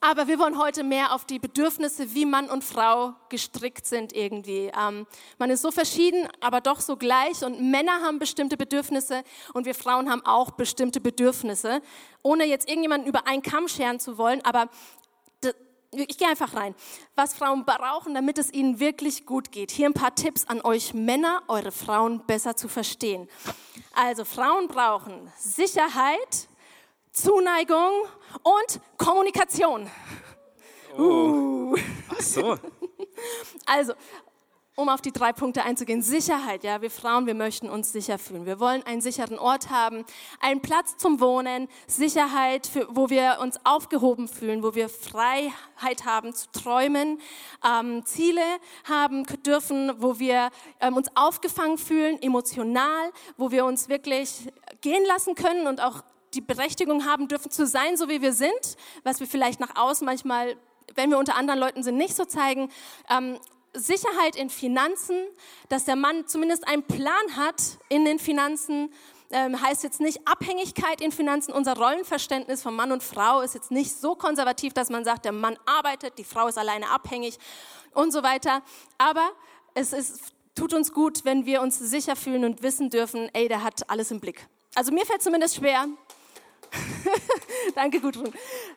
S3: Aber wir wollen heute mehr auf die Bedürfnisse, wie Mann und Frau gestrickt sind irgendwie. Ähm, man ist so verschieden, aber doch so gleich. Und Männer haben bestimmte Bedürfnisse und wir Frauen haben auch bestimmte Bedürfnisse. Ohne jetzt irgendjemanden über einen Kamm scheren zu wollen, aber ich gehe einfach rein. Was Frauen brauchen, damit es ihnen wirklich gut geht. Hier ein paar Tipps an euch Männer, eure Frauen besser zu verstehen. Also Frauen brauchen Sicherheit, Zuneigung und Kommunikation.
S2: Ach so.
S3: Also, um auf die drei Punkte einzugehen. Sicherheit, ja, wir Frauen, wir möchten uns sicher fühlen. Wir wollen einen sicheren Ort haben, einen Platz zum Wohnen, Sicherheit, für, wo wir uns aufgehoben fühlen, wo wir Freiheit haben zu träumen, ähm, Ziele haben dürfen, wo wir ähm, uns aufgefangen fühlen, emotional, wo wir uns wirklich gehen lassen können und auch die Berechtigung haben dürfen zu sein, so wie wir sind, was wir vielleicht nach außen manchmal, wenn wir unter anderen Leuten sind, nicht so zeigen. Ähm, Sicherheit in Finanzen, dass der Mann zumindest einen Plan hat in den Finanzen, ähm, heißt jetzt nicht Abhängigkeit in Finanzen. Unser Rollenverständnis von Mann und Frau ist jetzt nicht so konservativ, dass man sagt, der Mann arbeitet, die Frau ist alleine abhängig und so weiter. Aber es ist, tut uns gut, wenn wir uns sicher fühlen und wissen dürfen, ey, der hat alles im Blick. Also mir fällt zumindest schwer. Danke, Gudrun.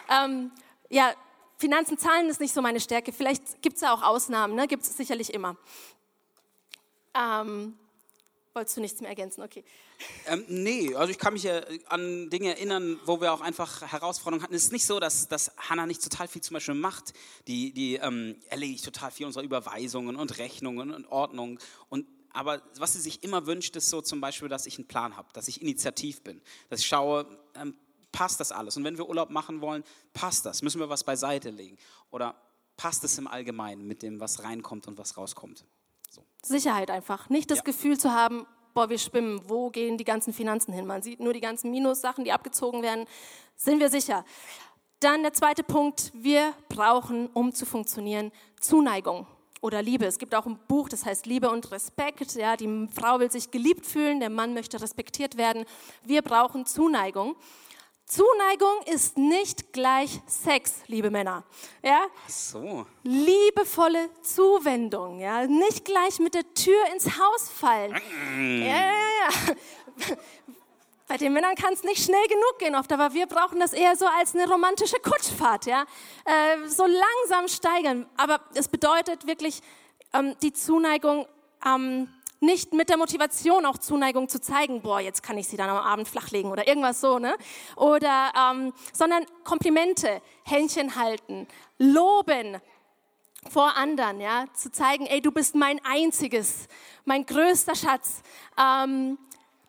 S3: Ähm, ja, Finanzen, Zahlen ist nicht so meine Stärke. Vielleicht gibt es ja auch Ausnahmen, ne? gibt es sicherlich immer. Ähm, wolltest du nichts mehr ergänzen? Okay.
S2: Ähm, nee, also ich kann mich ja an Dinge erinnern, wo wir auch einfach Herausforderungen hatten. Es ist nicht so, dass, dass Hannah nicht total viel zum Beispiel macht. Die, die ähm, erledigt total viel unserer Überweisungen und Rechnungen und Ordnung. Und, aber was sie sich immer wünscht, ist so zum Beispiel, dass ich einen Plan habe, dass ich initiativ bin, dass ich schaue, ähm, passt das alles? Und wenn wir Urlaub machen wollen, passt das? Müssen wir was beiseite legen? Oder passt es im Allgemeinen mit dem, was reinkommt und was rauskommt? So.
S3: Sicherheit einfach. Nicht das
S2: Ja.
S3: Gefühl zu haben, boah, wir schwimmen, wo gehen die ganzen Finanzen hin? Man sieht nur die ganzen Minussachen, die abgezogen werden. Sind wir sicher? Dann der zweite Punkt, wir brauchen, um zu funktionieren, Zuneigung oder Liebe. Es gibt auch ein Buch, das heißt Liebe und Respekt. Ja, die Frau will sich geliebt fühlen, der Mann möchte respektiert werden. Wir brauchen Zuneigung. Zuneigung ist nicht gleich Sex, liebe Männer. Ja?
S2: Ach so.
S3: liebevolle Zuwendung, ja, nicht gleich mit der Tür ins Haus fallen. Ja, ja, ja. Bei den Männern kann es nicht schnell genug gehen oft, aber wir brauchen das eher so als eine romantische Kutschfahrt, ja, äh, so langsam steigern. Aber es bedeutet wirklich ähm, die Zuneigung. Ähm, nicht mit der Motivation auch Zuneigung zu zeigen, boah, jetzt kann ich sie dann am Abend flachlegen oder irgendwas so, ne? Oder, ähm, sondern Komplimente, Händchen halten, loben vor anderen, ja, zu zeigen, ey, du bist mein einziges, mein größter Schatz. Ähm,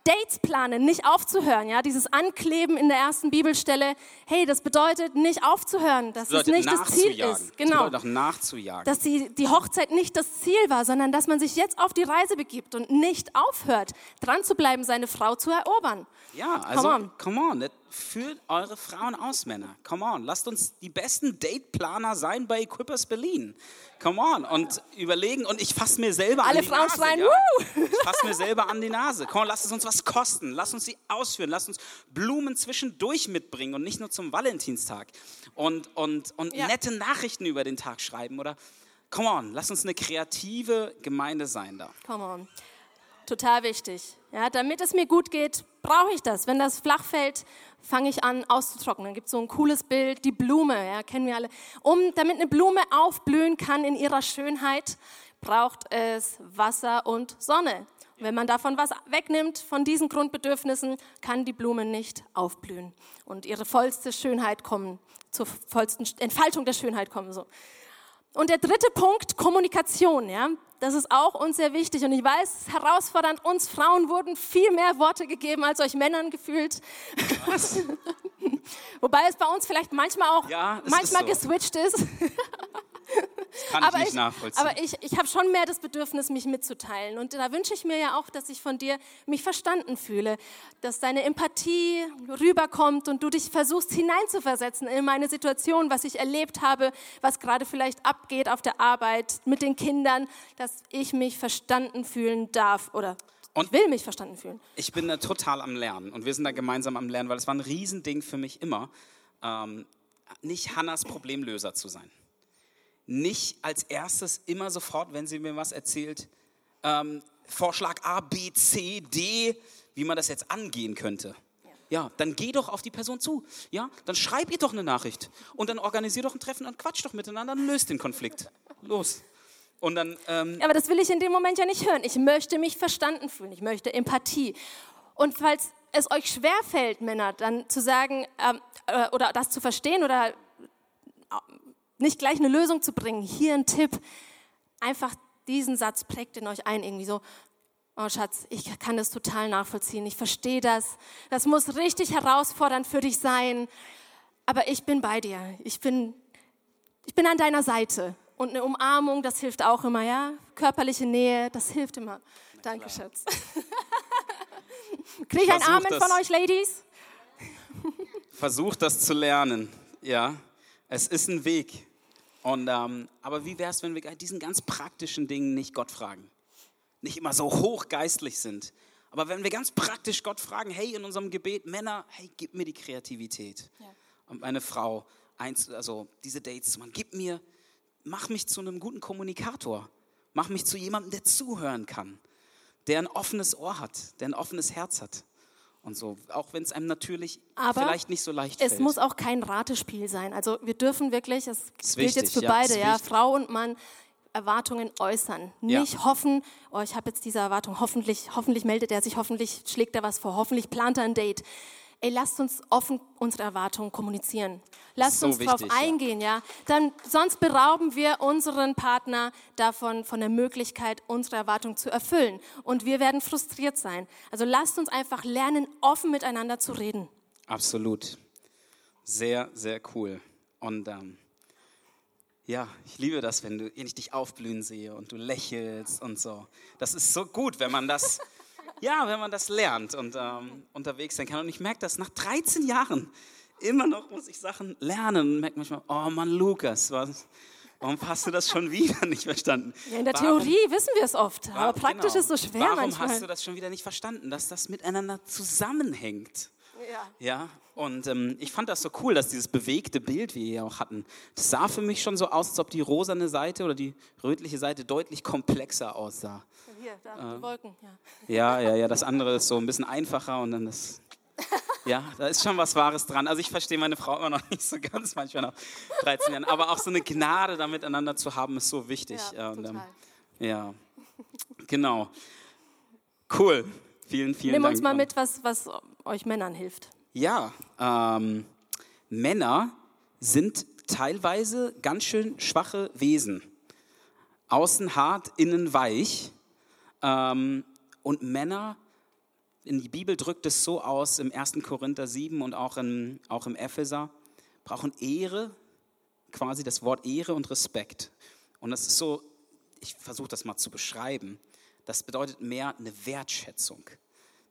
S3: Dates planen, nicht aufzuhören. Ja, dieses Ankleben in der ersten Bibelstelle, hey, das bedeutet nicht aufzuhören, dass
S2: Das
S3: es nicht das Ziel ist.
S2: Das
S3: Genau.
S2: auch nachzujagen.
S3: Dass die, die Hochzeit nicht das Ziel war, sondern dass man sich jetzt auf die Reise begibt und nicht aufhört, dran zu bleiben, seine Frau zu erobern.
S2: Ja, also,
S3: on.
S2: come on, das führt eure Frauen aus, Männer. Come on, lasst uns die besten Dateplaner sein bei Equippers Berlin. Come on, und überlegen, und ich fasse mir selber
S3: Alle
S2: an die
S3: Frauen
S2: Nase.
S3: schreien,
S2: ja?
S3: "Woo!"
S2: Ich fasse mir selber an die Nase. Komm, lasst es uns was kosten. Lasst uns sie ausführen. Lasst uns Blumen zwischendurch mitbringen und nicht nur zum Valentinstag. Und, und, und
S3: Ja.
S2: nette Nachrichten über den Tag schreiben. Oder, come on, lasst uns eine kreative Gemeinde sein da.
S3: Come on. Total wichtig. Ja, damit es mir gut geht, brauche ich das. Wenn das flach fällt, fange ich an auszutrocknen. Dann gibt es so ein cooles Bild, die Blume, ja, kennen wir alle. Um, damit eine Blume aufblühen kann in ihrer Schönheit, braucht es Wasser und Sonne. Und wenn man davon was wegnimmt, von diesen Grundbedürfnissen, kann die Blume nicht aufblühen und ihre vollste Schönheit kommen, zur vollsten Entfaltung der Schönheit kommen. So. Und der dritte Punkt, Kommunikation, ja. Das ist auch uns sehr wichtig. Und ich weiß, es ist herausfordernd. Uns Frauen wurden viel mehr Worte gegeben als euch Männern gefühlt. Wobei es bei uns vielleicht manchmal auch
S2: Ja,
S3: manchmal
S2: so.
S3: geswitcht ist.
S2: Kann ich
S3: Aber
S2: nicht
S3: ich,
S2: nachvollziehen.
S3: aber ich, ich habe schon mehr das Bedürfnis, mich mitzuteilen. Und da wünsche ich mir ja auch, dass ich von dir mich verstanden fühle, dass deine Empathie rüberkommt und du dich versuchst hineinzuversetzen in meine Situation, was ich erlebt habe, was gerade vielleicht abgeht auf der Arbeit mit den Kindern, dass ich mich verstanden fühlen darf oder
S2: Und-
S3: will mich verstanden fühlen.
S2: Ich bin da total am Lernen und wir sind da gemeinsam am Lernen, weil es war ein Riesending für mich immer, ähm, nicht Hannas Problemlöser zu sein. Nicht als erstes immer sofort, wenn sie mir was erzählt, ähm, Vorschlag A, B, C, D, wie man das jetzt angehen könnte. Ja, dann geh doch auf die Person zu. Ja, dann schreib ihr doch eine Nachricht und dann organisier doch ein Treffen und quatsch doch miteinander und löst den Konflikt. Los. Und dann ähm,
S3: Aber das will ich in dem Moment ja nicht hören. Ich möchte mich verstanden fühlen. Ich möchte Empathie. Und falls es euch schwerfällt, Männer, dann zu sagen ähm, äh, oder das zu verstehen oder äh, nicht gleich eine Lösung zu bringen, hier ein Tipp. Einfach diesen Satz prägt in euch ein, irgendwie so. Oh Schatz, ich kann das total nachvollziehen. Ich verstehe das. Das muss richtig herausfordernd für dich sein. Aber ich bin bei dir. Ich bin ich bin an deiner Seite. Und eine Umarmung, das hilft auch immer, ja? Körperliche Nähe, das hilft immer. Danke, Schatz. Kriege ich ein Amen
S2: das.
S3: von euch, Ladies?
S2: Versucht das zu lernen. Ja, es ist ein Weg. Und, ähm, aber wie wäre es, wenn wir diesen ganz praktischen Dingen nicht Gott fragen? Nicht immer so hochgeistlich sind. Aber wenn wir ganz praktisch Gott fragen, hey, in unserem Gebet, Männer, hey, gib mir die Kreativität. Und meine Frau, eins, also diese Dates zu machen, gib mir, mach mich zu einem guten Kommunikator. Mach mich zu jemandem, der zuhören kann. Der ein offenes Ohr hat, der ein offenes Herz hat. Und so, auch wenn es einem natürlich
S3: Aber
S2: vielleicht nicht so leicht
S3: Es
S2: fällt.
S3: muss auch kein Ratespiel sein. Also wir dürfen wirklich, es gilt
S2: wichtig,
S3: jetzt für
S2: ja,
S3: beide, ja. Frau und Mann, Erwartungen äußern.
S2: Ja.
S3: Nicht hoffen, oh, ich habe jetzt diese Erwartung, hoffentlich, hoffentlich meldet er sich, hoffentlich schlägt er was vor, hoffentlich plant er ein Date. Ey, lasst uns offen unsere Erwartungen kommunizieren. Lasst
S2: So
S3: uns darauf
S2: wichtig, ja.
S3: eingehen, ja. Dann, sonst berauben wir unseren Partner davon, von der Möglichkeit, unsere Erwartungen zu erfüllen. Und wir werden frustriert sein. Also lasst uns einfach lernen, offen miteinander zu reden.
S2: Absolut. Sehr, sehr cool. Und ähm, ja, ich liebe das, wenn, du, wenn ich dich aufblühen sehe und du lächelst und so. Das ist so gut, wenn man das, ja, wenn man das lernt und ähm, unterwegs sein kann. Und ich merke das nach 13 Jahren. Immer noch muss ich Sachen lernen und merke manchmal, oh Mann, Lukas, was, warum hast du das schon wieder nicht verstanden?
S3: Ja, in der
S2: Warum-
S3: Theorie wissen wir es oft, aber
S2: Wa-
S3: praktisch
S2: genau.
S3: ist so schwer
S2: Warum
S3: manchmal.
S2: hast du das schon wieder nicht verstanden, dass das miteinander zusammenhängt?
S3: Ja.
S2: Ja, und ähm, ich fand das so cool, dass dieses bewegte Bild, wie wir hier auch hatten, das sah für mich schon so aus, als ob die rosane Seite oder die rötliche Seite deutlich komplexer aussah.
S3: Hier, da,
S2: Ähm.
S3: die Wolken. Ja.
S2: Ja, ja, ja, das andere ist so ein bisschen einfacher und dann das. Ja, da ist schon was Wahres dran. Also ich verstehe meine Frau immer noch nicht so ganz, manchmal nach 13 Jahren. Aber auch so eine Gnade da miteinander zu haben, ist so wichtig.
S3: Ja,
S2: und, ähm, ja, genau. Cool. Vielen, vielen
S3: Nimm
S2: Dank.
S3: uns mal mit, was, was euch Männern hilft.
S2: Ja, ähm, Männer sind teilweise ganz schön schwache Wesen. Außen hart, innen weich. Ähm, und Männer in die Bibel drückt es so aus, im 1. Korinther 7 und auch, in, auch im Epheser, brauchen Ehre, quasi das Wort Ehre und Respekt. Und das ist so, ich versuche das mal zu beschreiben, das bedeutet mehr eine Wertschätzung.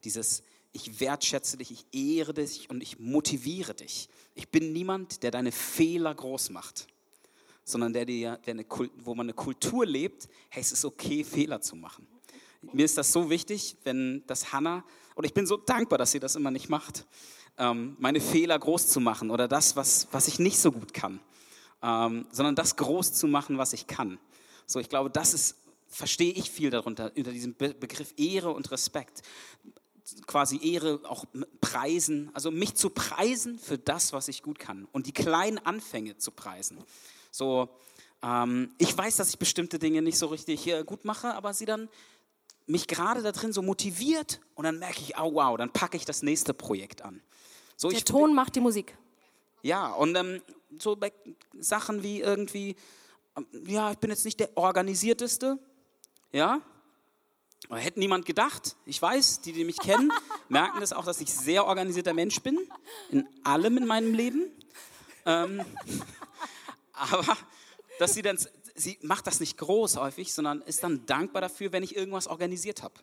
S2: Dieses, ich wertschätze dich, ich ehre dich und ich motiviere dich. Ich bin niemand, der deine Fehler groß macht, sondern der, der eine, wo man eine Kultur lebt, hey, es ist okay, Fehler zu machen. Mir ist das so wichtig, wenn das Hannah, und ich bin so dankbar, dass sie das immer nicht macht, ähm, meine Fehler groß zu machen oder das, was, was ich nicht so gut kann, ähm, sondern das groß zu machen, was ich kann. So, ich glaube, das ist, verstehe ich viel darunter, unter diesem Begriff Ehre und Respekt. Quasi Ehre auch preisen, also mich zu preisen für das, was ich gut kann und die kleinen Anfänge zu preisen. So, ähm, ich weiß, dass ich bestimmte Dinge nicht so richtig äh, gut mache, aber sie dann mich gerade da drin so motiviert und dann merke ich, oh wow, dann packe ich das nächste Projekt an.
S3: So, Der Ton macht die Musik.
S2: Ja, und ähm, so bei Sachen wie irgendwie, ähm, ja, ich bin jetzt nicht der organisierteste, ja, hätte niemand gedacht. Ich weiß, die, die mich kennen, merken das auch, dass ich sehr organisierter Mensch bin, in allem in meinem Leben. Ähm, aber dass sie dann sie macht das nicht groß häufig, sondern ist dann dankbar dafür, wenn ich irgendwas organisiert habe.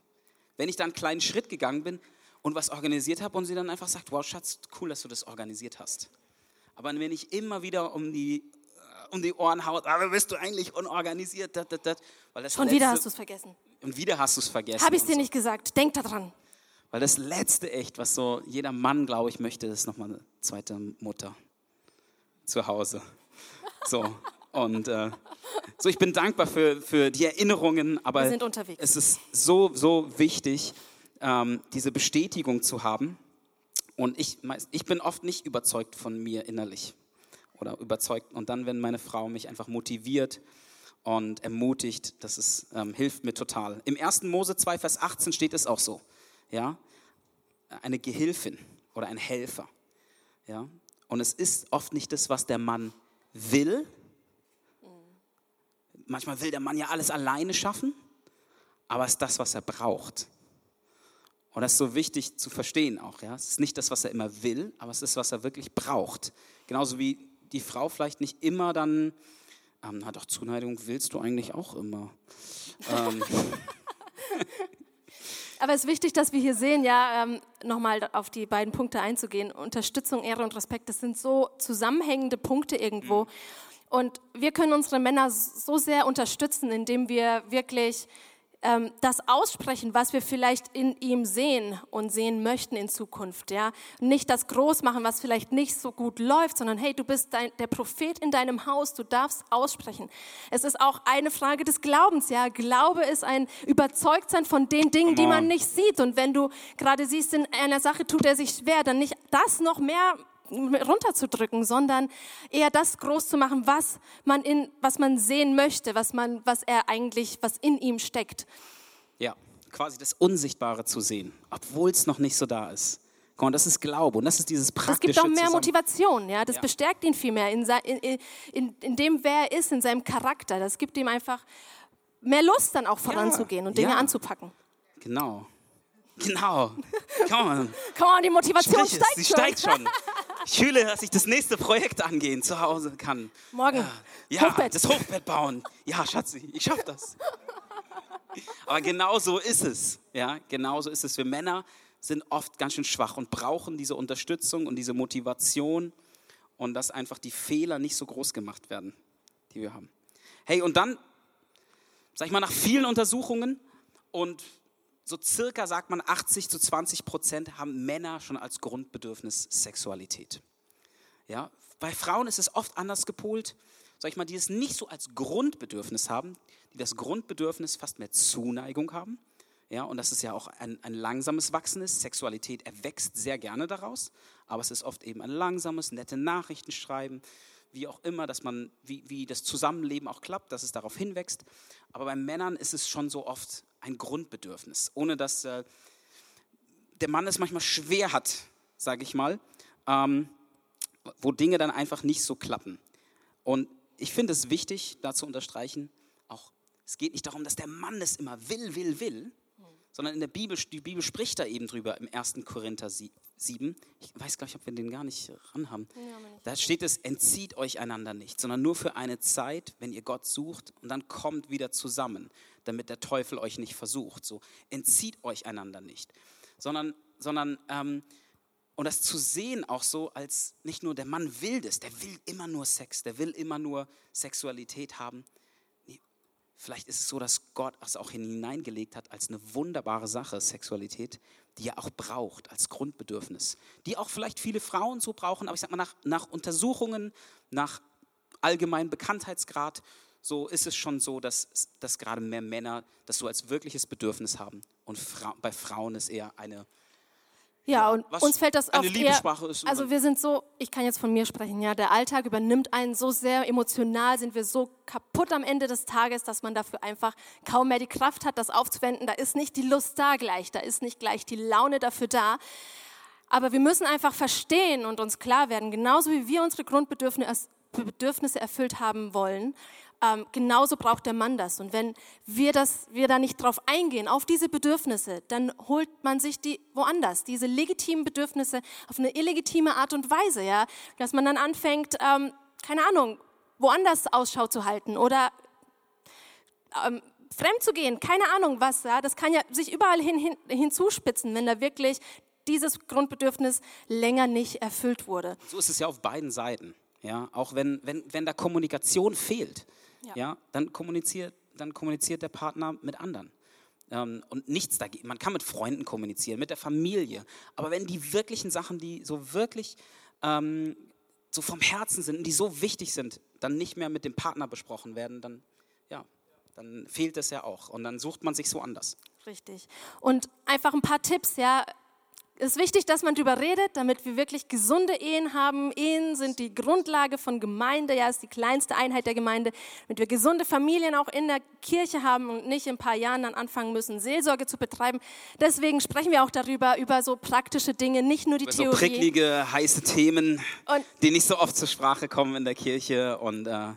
S2: Wenn ich dann einen kleinen Schritt gegangen bin und was organisiert habe und sie dann einfach sagt, wow Schatz, cool, dass du das organisiert hast. Aber wenn ich immer wieder um die, äh, um die Ohren haut, aber bist du eigentlich unorganisiert? Dat, dat, dat,
S3: weil das und wieder hast du es vergessen.
S2: Und wieder hast du es vergessen.
S3: Habe ich es dir so. nicht gesagt, denk daran.
S2: Weil das Letzte echt, was so jeder Mann, glaube ich, möchte, ist nochmal eine zweite Mutter zu Hause. So, und äh, so, ich bin dankbar für, für die Erinnerungen, aber es ist so, so wichtig, ähm, diese Bestätigung zu haben. Und ich, ich bin oft nicht überzeugt von mir innerlich oder überzeugt. Und dann, wenn meine Frau mich einfach motiviert und ermutigt, das ist, ähm, hilft mir total. Im 1. Mose 2, Vers 18 steht es auch so. Ja? Eine Gehilfin oder ein Helfer. Ja? Und es ist oft nicht das, was der Mann will, manchmal will der Mann ja alles alleine schaffen, aber es ist das, was er braucht. Und das ist so wichtig zu verstehen auch. Ja? Es ist nicht das, was er immer will, aber es ist, was er wirklich braucht. Genauso wie die Frau vielleicht nicht immer dann, ähm, hat auch Zuneigung, willst du eigentlich auch immer. ähm.
S3: Aber es ist wichtig, dass wir hier sehen, ja, ähm, nochmal auf die beiden Punkte einzugehen. Unterstützung, Ehre und Respekt, das sind so zusammenhängende Punkte irgendwo. Mhm. Und wir können unsere Männer so sehr unterstützen, indem wir wirklich ähm, das aussprechen, was wir vielleicht in ihm sehen und sehen möchten in Zukunft. Ja? Nicht das groß machen, was vielleicht nicht so gut läuft, sondern hey, du bist dein, der Prophet in deinem Haus, du darfst aussprechen. Es ist auch eine Frage des Glaubens. Ja? Glaube ist ein Überzeugtsein von den Dingen, die man nicht sieht. Und wenn du gerade siehst, in einer Sache tut er sich schwer, dann nicht das noch mehr runterzudrücken, sondern eher das groß zu machen, was man, in, was man sehen möchte, was, man, was er eigentlich, was in ihm steckt.
S2: Ja, quasi das Unsichtbare zu sehen, obwohl es noch nicht so da ist. Und das ist Glaube und das ist dieses praktische
S3: Das gibt auch mehr Motivation, ja. Das ja. bestärkt ihn viel mehr in, in, in, in, dem, wer er ist, in seinem Charakter. Das gibt ihm einfach mehr Lust, dann auch voranzugehen ja. und Dinge ja. anzupacken.
S2: Genau. Genau. Komm on.
S3: Komm on, die Motivation steigt
S2: schon. Sie steigt schon. Ich fühle, dass ich das nächste Projekt angehen zu Hause kann.
S3: Morgen.
S2: Ja, Hochbett. das Hochbett bauen. Ja, Schatzi, ich schaffe das. Aber genau so ist es. Ja, genau so ist es. Wir Männer sind oft ganz schön schwach und brauchen diese Unterstützung und diese Motivation und dass einfach die Fehler nicht so groß gemacht werden, die wir haben. Hey, und dann, sag ich mal, nach vielen Untersuchungen und so circa sagt man 80 zu 20 Prozent haben Männer schon als Grundbedürfnis Sexualität. Ja, bei Frauen ist es oft anders gepolt, sag ich mal, die es nicht so als Grundbedürfnis haben, die das Grundbedürfnis fast mehr Zuneigung haben. Ja, und das ist ja auch ein, ein langsames Wachsen Sexualität erwächst sehr gerne daraus, aber es ist oft eben ein langsames, nette Nachrichten schreiben, wie auch immer, dass man, wie, wie das Zusammenleben auch klappt, dass es darauf hinwächst. Aber bei Männern ist es schon so oft ein Grundbedürfnis, ohne dass äh, der Mann es manchmal schwer hat, sage ich mal, ähm, wo Dinge dann einfach nicht so klappen. Und ich finde es wichtig, da zu unterstreichen, auch es geht nicht darum, dass der Mann es immer will, will, will, sondern in der Bibel, die Bibel spricht da eben drüber im 1. Korinther 7. Ich weiß gar nicht, ob wir den gar nicht ran haben. Da steht es, entzieht euch einander nicht, sondern nur für eine Zeit, wenn ihr Gott sucht und dann kommt wieder zusammen, damit der Teufel euch nicht versucht. So, entzieht euch einander nicht, sondern, sondern ähm, und das zu sehen auch so, als nicht nur der Mann will das, der will immer nur Sex, der will immer nur Sexualität haben, Vielleicht ist es so, dass Gott es auch hineingelegt hat als eine wunderbare Sache, Sexualität, die er auch braucht als Grundbedürfnis. Die auch vielleicht viele Frauen so brauchen, aber ich sag mal, nach, nach Untersuchungen, nach allgemeinem Bekanntheitsgrad, so ist es schon so, dass, dass gerade mehr Männer das so als wirkliches Bedürfnis haben. Und Fra bei Frauen ist eher eine
S3: ja, und uns fällt das
S2: auf Liebessprache ist.
S3: Also wir sind so, ich kann jetzt von mir sprechen, ja, der Alltag übernimmt einen so sehr, emotional sind wir so kaputt am Ende des Tages, dass man dafür einfach kaum mehr die Kraft hat, das aufzuwenden. Da ist nicht die Lust da gleich, da ist nicht gleich die Laune dafür da. Aber wir müssen einfach verstehen und uns klar werden, genauso wie wir unsere Grundbedürfnisse erfüllt haben wollen, ähm, genauso braucht der Mann das. Und wenn wir, das, wir da nicht drauf eingehen, auf diese Bedürfnisse, dann holt man sich die woanders, diese legitimen Bedürfnisse auf eine illegitime Art und Weise, ja, dass man dann anfängt, ähm, keine Ahnung, woanders Ausschau zu halten oder ähm, fremd zu gehen, keine Ahnung was, ja, das kann ja sich überall hin, hin, hinzuspitzen, wenn da wirklich dieses Grundbedürfnis länger nicht erfüllt wurde.
S2: So ist es ja auf beiden Seiten. Ja, auch wenn, wenn, wenn da Kommunikation fehlt, ja. ja, dann, kommuniziert, dann kommuniziert der Partner mit anderen. Ähm, und nichts dagegen. Man kann mit Freunden kommunizieren, mit der Familie. Aber wenn die wirklichen Sachen, die so wirklich ähm, so vom Herzen sind und die so wichtig sind, dann nicht mehr mit dem Partner besprochen werden, dann, ja, dann fehlt es ja auch. Und dann sucht man sich so anders.
S3: Richtig. Und einfach ein paar Tipps, ja, es ist wichtig, dass man darüber redet, damit wir wirklich gesunde Ehen haben. Ehen sind die Grundlage von Gemeinde, ja, ist die kleinste Einheit der Gemeinde, damit wir gesunde Familien auch in der Kirche haben und nicht in ein paar Jahren dann anfangen müssen, Seelsorge zu betreiben. Deswegen sprechen wir auch darüber, über so praktische Dinge, nicht nur die über Theorie.
S2: So pricklige, heiße Themen, und die nicht so oft zur Sprache kommen in der Kirche und äh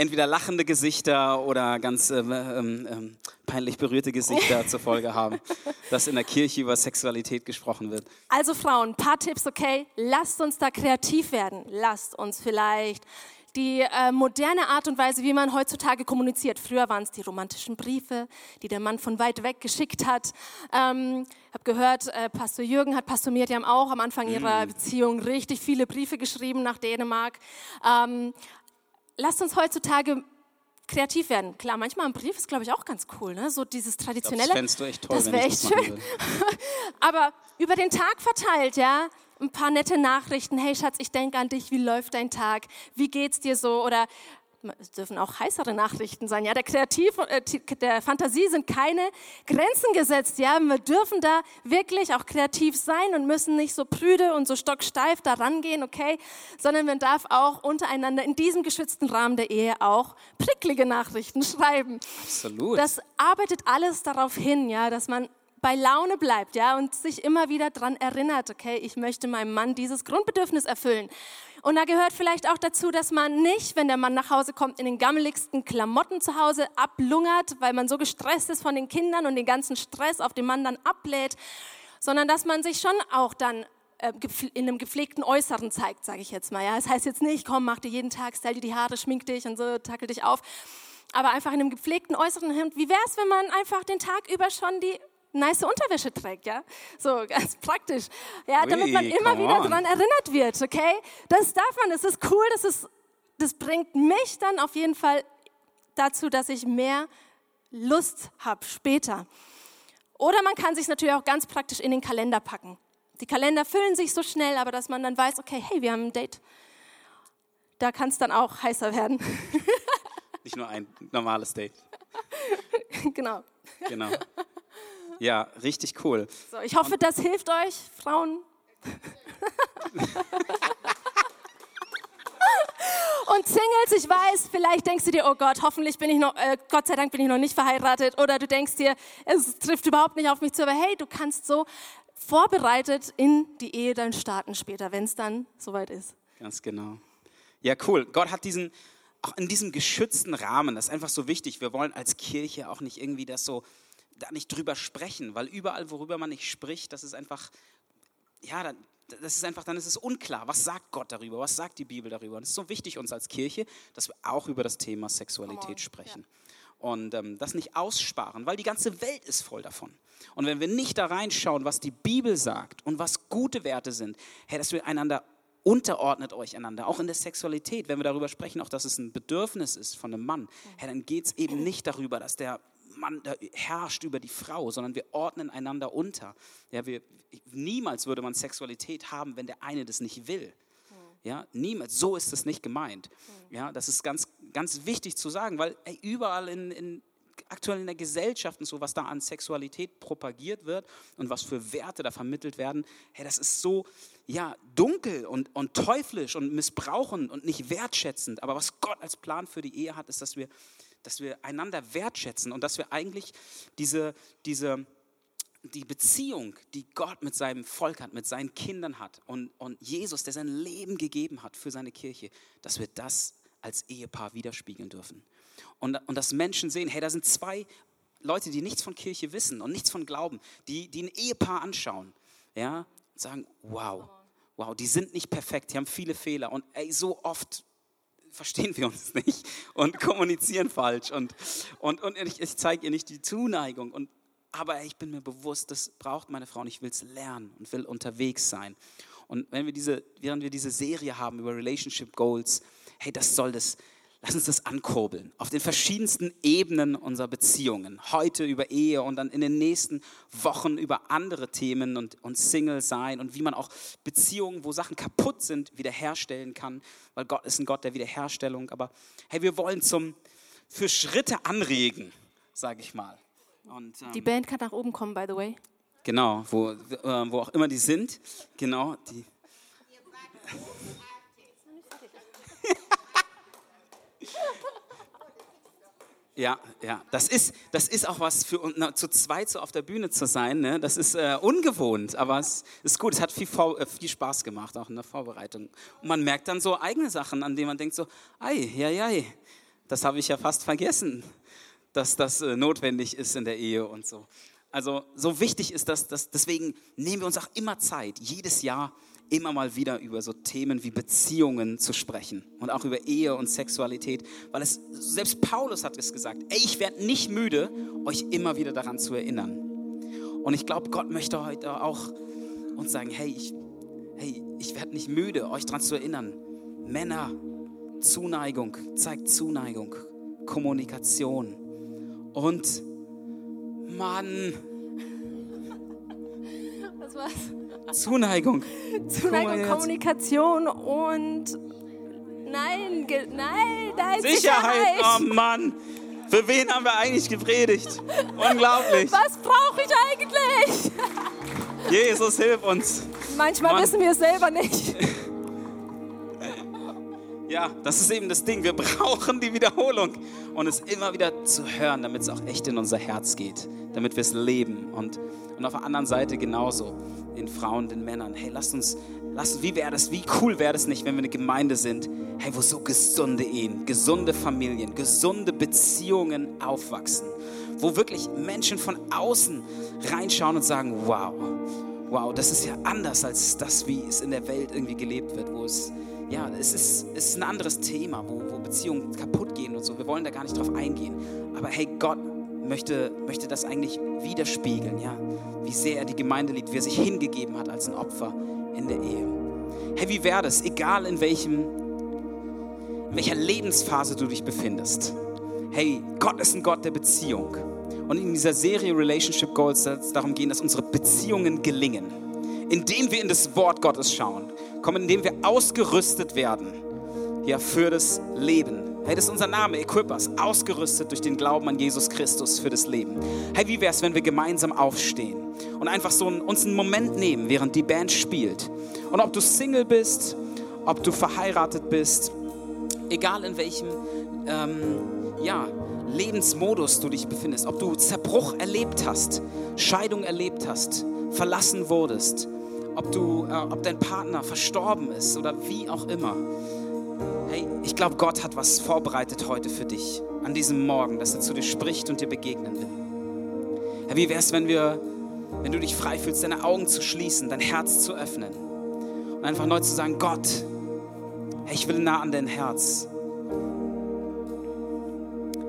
S2: entweder lachende Gesichter oder ganz ähm, ähm, ähm peinlich berührte Gesichter zur Folge haben, dass in der Kirche über Sexualität gesprochen wird.
S3: Also Frauen, ein paar Tipps, okay? Lasst uns da kreativ werden. Lasst uns vielleicht die äh, moderne Art und Weise, wie man heutzutage kommuniziert. Früher waren es die romantischen Briefe, die der Mann von weit weg geschickt hat. Ähm, habe gehört, äh, Pastor Jürgen hat Pastor Miriam auch am Anfang ihrer mm. Beziehung richtig viele Briefe geschrieben nach Dänemark. Ähm, lasst uns heutzutage kreativ werden. Klar, manchmal ein Brief ist, glaube ich, auch ganz cool, ne? so dieses traditionelle.
S2: Glaub, das du echt toll,
S3: das wäre echt schön. Aber über den Tag verteilt, ja, ein paar nette Nachrichten. Hey Schatz, ich denke an dich. Wie läuft dein Tag? Wie geht's dir so? Oder es dürfen auch heißere Nachrichten sein. Ja, der Kreativ, äh, der Fantasie sind keine Grenzen gesetzt. Ja, wir dürfen da wirklich auch kreativ sein und müssen nicht so prüde und so stocksteif da rangehen, okay? Sondern man darf auch untereinander in diesem geschützten Rahmen der Ehe auch pricklige Nachrichten schreiben.
S2: Absolut.
S3: Das arbeitet alles darauf hin, ja, dass man bei Laune bleibt, ja, und sich immer wieder daran erinnert, okay, ich möchte meinem Mann dieses Grundbedürfnis erfüllen. Und da gehört vielleicht auch dazu, dass man nicht, wenn der Mann nach Hause kommt, in den gammeligsten Klamotten zu Hause ablungert, weil man so gestresst ist von den Kindern und den ganzen Stress auf den Mann dann ablädt, sondern dass man sich schon auch dann äh, in einem gepflegten Äußeren zeigt, sage ich jetzt mal. Ja, das heißt jetzt nicht, komm, mach dir jeden Tag, stell dir die Haare, schmink dich und so, tackel dich auf. Aber einfach in einem gepflegten Äußeren. Wie wäre es, wenn man einfach den Tag über schon die nice Unterwäsche trägt, ja? So ganz praktisch. Ja, damit man immer wieder daran erinnert wird, okay? Das darf man, das ist cool, das ist das bringt mich dann auf jeden Fall dazu, dass ich mehr Lust habe später. Oder man kann sich natürlich auch ganz praktisch in den Kalender packen. Die Kalender füllen sich so schnell, aber dass man dann weiß, okay, hey, wir haben ein Date. Da kann es dann auch heißer werden.
S2: Nicht nur ein normales Date.
S3: genau.
S2: Genau. Ja, richtig cool.
S3: So, ich hoffe, das hilft euch, Frauen. Und Singles, ich weiß, vielleicht denkst du dir, oh Gott, hoffentlich bin ich noch, äh, Gott sei Dank bin ich noch nicht verheiratet. Oder du denkst dir, es trifft überhaupt nicht auf mich zu. Aber hey, du kannst so vorbereitet in die Ehe dann starten später, wenn es dann soweit ist.
S2: Ganz genau. Ja, cool. Gott hat diesen, auch in diesem geschützten Rahmen, das ist einfach so wichtig. Wir wollen als Kirche auch nicht irgendwie das so da nicht drüber sprechen, weil überall, worüber man nicht spricht, das ist einfach, ja, das ist einfach, dann ist es unklar, was sagt Gott darüber, was sagt die Bibel darüber. Und es ist so wichtig uns als Kirche, dass wir auch über das Thema Sexualität sprechen. Ja. Und ähm, das nicht aussparen, weil die ganze Welt ist voll davon. Und wenn wir nicht da reinschauen, was die Bibel sagt und was gute Werte sind, hey, dass wir einander unterordnet euch einander, auch in der Sexualität, wenn wir darüber sprechen, auch dass es ein Bedürfnis ist von einem Mann, hey, dann geht es eben nicht darüber, dass der Mann herrscht über die Frau, sondern wir ordnen einander unter. Ja, wir, niemals würde man Sexualität haben, wenn der eine das nicht will. Ja, niemals. So ist es nicht gemeint. Ja, das ist ganz, ganz wichtig zu sagen, weil ey, überall in, in, aktuell in der Gesellschaft und so, was da an Sexualität propagiert wird und was für Werte da vermittelt werden, hey, das ist so ja, dunkel und, und teuflisch und missbrauchend und nicht wertschätzend. Aber was Gott als Plan für die Ehe hat, ist, dass wir dass wir einander wertschätzen und dass wir eigentlich diese, diese, die Beziehung, die Gott mit seinem Volk hat, mit seinen Kindern hat und, und Jesus, der sein Leben gegeben hat für seine Kirche, dass wir das als Ehepaar widerspiegeln dürfen. Und, und dass Menschen sehen, hey, da sind zwei Leute, die nichts von Kirche wissen und nichts von Glauben, die, die ein Ehepaar anschauen, ja, und sagen, wow, wow, die sind nicht perfekt, die haben viele Fehler und ey, so oft verstehen wir uns nicht und kommunizieren falsch. Und, und, und ich, ich zeige ihr nicht die Zuneigung. Und, aber ich bin mir bewusst, das braucht meine Frau und ich will es lernen und will unterwegs sein. Und wenn wir diese, während wir diese Serie haben über Relationship Goals, hey, das soll das, Lass uns das ankurbeln auf den verschiedensten Ebenen unserer Beziehungen. Heute über Ehe und dann in den nächsten Wochen über andere Themen und, und Single sein und wie man auch Beziehungen, wo Sachen kaputt sind, wiederherstellen kann. Weil Gott ist ein Gott der Wiederherstellung. Aber hey, wir wollen zum, für Schritte anregen, sage ich mal.
S3: Und, ähm, die Band kann nach oben kommen, by the way.
S2: Genau, wo, äh, wo auch immer die sind. Genau, die. Ja, ja, das ist, das ist auch was für na, zu zweit so auf der Bühne zu sein. Ne? Das ist äh, ungewohnt, aber es ist gut. Es hat viel, äh, viel Spaß gemacht, auch in der Vorbereitung. Und man merkt dann so eigene Sachen, an denen man denkt so, ei, ja, ja, das habe ich ja fast vergessen, dass das äh, notwendig ist in der Ehe und so. Also so wichtig ist das, dass, deswegen nehmen wir uns auch immer Zeit, jedes Jahr immer mal wieder über so Themen wie Beziehungen zu sprechen und auch über Ehe und Sexualität, weil es selbst Paulus hat es gesagt, ey, ich werde nicht müde, euch immer wieder daran zu erinnern. Und ich glaube, Gott möchte heute auch uns sagen, hey, ich, hey, ich werde nicht müde, euch daran zu erinnern. Männer, Zuneigung, zeigt Zuneigung, Kommunikation und Mann.
S3: Was war's?
S2: Zuneigung.
S3: Zuneigung, Kommunikation und nein, nein, nein,
S2: Sicherheit. Sicherheit. Oh Mann. Für wen haben wir eigentlich gepredigt? Unglaublich.
S3: Was brauche ich eigentlich?
S2: Jesus, hilf uns.
S3: Manchmal Mann. wissen wir es selber nicht.
S2: Ja, das ist eben das Ding. Wir brauchen die Wiederholung und es immer wieder zu hören, damit es auch echt in unser Herz geht, damit wir es leben. Und, und auf der anderen Seite genauso den Frauen, den Männern. Hey, lasst uns, lasst, wie wäre das, wie cool wäre das nicht, wenn wir eine Gemeinde sind, hey, wo so gesunde Ehen, gesunde Familien, gesunde Beziehungen aufwachsen, wo wirklich Menschen von außen reinschauen und sagen, wow, wow, das ist ja anders als das, wie es in der Welt irgendwie gelebt wird, wo es, ja, es ist, es ist ein anderes Thema, wo, wo Beziehungen kaputt gehen und so. Wir wollen da gar nicht drauf eingehen. Aber hey, Gott möchte, möchte das eigentlich widerspiegeln, ja, wie sehr er die Gemeinde liebt, wie er sich hingegeben hat als ein Opfer in der Ehe. Hey, wie wäre das, egal in welchem, in welcher Lebensphase du dich befindest? Hey, Gott ist ein Gott der Beziehung. Und in dieser Serie Relationship Goals soll es darum gehen, dass unsere Beziehungen gelingen. Indem wir in das Wort Gottes schauen, kommen, indem wir ausgerüstet werden ja, für das Leben Hey, das ist unser Name, Equippers, ausgerüstet durch den Glauben an Jesus Christus für das Leben. Hey, wie wäre es, wenn wir gemeinsam aufstehen und einfach so einen, uns einen Moment nehmen, während die Band spielt? Und ob du Single bist, ob du verheiratet bist, egal in welchem ähm, ja, Lebensmodus du dich befindest, ob du Zerbruch erlebt hast, Scheidung erlebt hast, verlassen wurdest, ob, du, äh, ob dein Partner verstorben ist oder wie auch immer. Hey, ich glaube, Gott hat was vorbereitet heute für dich, an diesem Morgen, dass er zu dir spricht und dir begegnen will. Herr, wie wäre es, wenn wenn du dich frei fühlst, deine Augen zu schließen, dein Herz zu öffnen und einfach neu zu sagen, Gott, hey, ich will nah an dein Herz.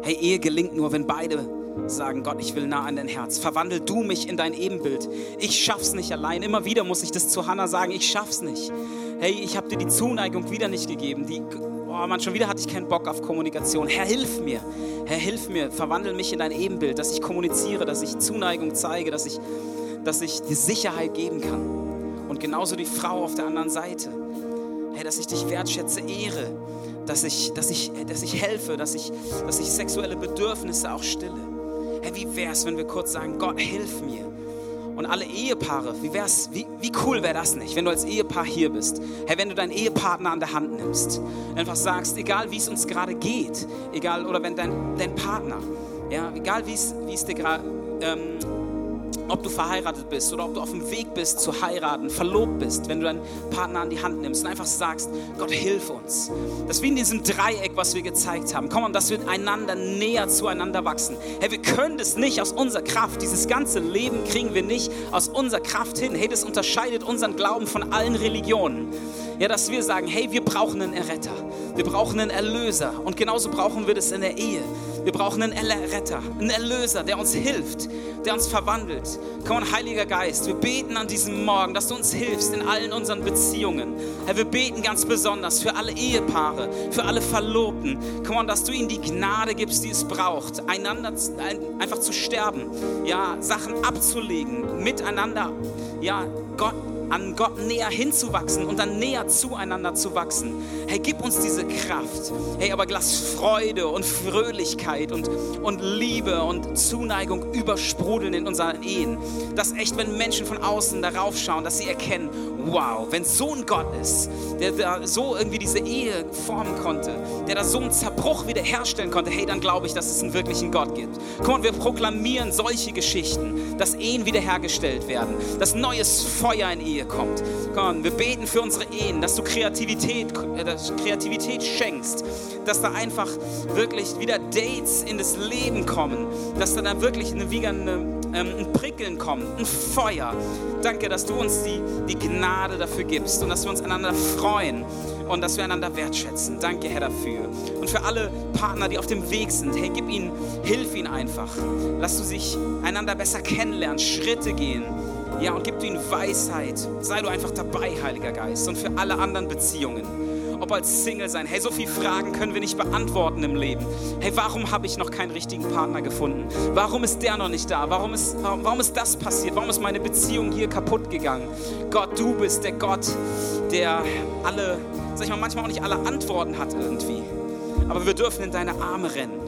S2: Hey, Ehe gelingt nur, wenn beide sagen, Gott, ich will nah an dein Herz. Verwandel du mich in dein Ebenbild. Ich schaff's nicht allein. Immer wieder muss ich das zu Hannah sagen, ich schaff's nicht. Hey, ich habe dir die Zuneigung wieder nicht gegeben. Die, oh Mann, schon wieder hatte ich keinen Bock auf Kommunikation. Herr, hilf mir. Herr, hilf mir. Verwandel mich in dein Ebenbild, dass ich kommuniziere, dass ich Zuneigung zeige, dass ich, dass ich die Sicherheit geben kann. Und genauso die Frau auf der anderen Seite. Hey, dass ich dich wertschätze, ehre, dass ich, dass ich, dass ich helfe, dass ich, dass ich sexuelle Bedürfnisse auch stille. Hey, wie wär's, wenn wir kurz sagen, Gott, hilf mir. Und alle Ehepaare, wie wär's, wie, wie cool wäre das nicht, wenn du als Ehepaar hier bist? Hey, wenn du deinen Ehepartner an der Hand nimmst, einfach sagst, egal wie es uns gerade geht, egal, oder wenn dein, dein Partner, ja, egal wie es dir gerade, ähm, ob du verheiratet bist oder ob du auf dem Weg bist zu heiraten, verlobt bist, wenn du deinen Partner an die Hand nimmst und einfach sagst, Gott, hilf uns. Das ist wie in diesem Dreieck, was wir gezeigt haben. Komm, dass wir einander näher zueinander wachsen. Hey, wir können das nicht aus unserer Kraft. Dieses ganze Leben kriegen wir nicht aus unserer Kraft hin. Hey, das unterscheidet unseren Glauben von allen Religionen. Ja, dass wir sagen, hey, wir brauchen einen Erretter. Wir brauchen einen Erlöser. Und genauso brauchen wir das in der Ehe. Wir brauchen einen Erretter, einen Erlöser, der uns hilft, der uns verwandelt. Komm Heiliger Geist, wir beten an diesem Morgen, dass du uns hilfst in allen unseren Beziehungen. Herr, wir beten ganz besonders für alle Ehepaare, für alle Verlobten. Komm dass du ihnen die Gnade gibst, die es braucht, einander einfach zu sterben, ja, Sachen abzulegen, miteinander, ja, Gott an Gott näher hinzuwachsen und dann näher zueinander zu wachsen. Hey, gib uns diese Kraft. Hey, aber lass Freude und Fröhlichkeit und, und Liebe und Zuneigung übersprudeln in unseren Ehen. Dass echt, wenn Menschen von außen darauf schauen, dass sie erkennen, wow, wenn so ein Gott ist, der da so irgendwie diese Ehe formen konnte, der da so einen Zerbruch wiederherstellen konnte, hey, dann glaube ich, dass es einen wirklichen Gott gibt. Komm, und wir proklamieren solche Geschichten, dass Ehen wiederhergestellt werden, dass neues Feuer in Ehe kommt. Komm, wir beten für unsere Ehen, dass du Kreativität, äh, dass Kreativität schenkst, dass da einfach wirklich wieder Dates in das Leben kommen, dass da, da wirklich eine, wieder eine, ähm, ein Prickeln kommt, ein Feuer. Danke, dass du uns die, die Gnade dafür gibst und dass wir uns einander freuen und dass wir einander wertschätzen. Danke, Herr, dafür. Und für alle Partner, die auf dem Weg sind, hey, gib ihnen, hilf ihnen einfach. Lass du sich einander besser kennenlernen, Schritte gehen. Ja, und gib du ihnen Weisheit. Sei du einfach dabei, Heiliger Geist. Und für alle anderen Beziehungen ob als Single sein. Hey, so viele Fragen können wir nicht beantworten im Leben. Hey, warum habe ich noch keinen richtigen Partner gefunden? Warum ist der noch nicht da? Warum ist, warum, warum ist das passiert? Warum ist meine Beziehung hier kaputt gegangen? Gott, du bist der Gott, der alle, sag ich mal, manchmal auch nicht alle Antworten hat irgendwie. Aber wir dürfen in deine Arme rennen.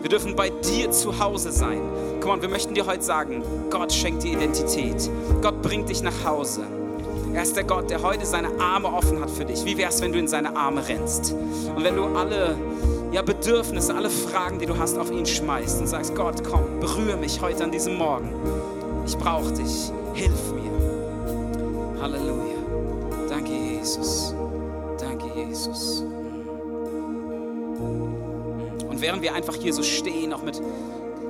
S2: Wir dürfen bei dir zu Hause sein. Komm on, wir möchten dir heute sagen, Gott schenkt dir Identität. Gott bringt dich nach Hause. Er ist der Gott, der heute seine Arme offen hat für dich. Wie wäre es, wenn du in seine Arme rennst? Und wenn du alle ja, Bedürfnisse, alle Fragen, die du hast, auf ihn schmeißt und sagst, Gott, komm, berühre mich heute an diesem Morgen. Ich brauche dich. Hilf mir. Halleluja. Danke, Jesus. Danke, Jesus. Und während wir einfach hier so stehen, auch mit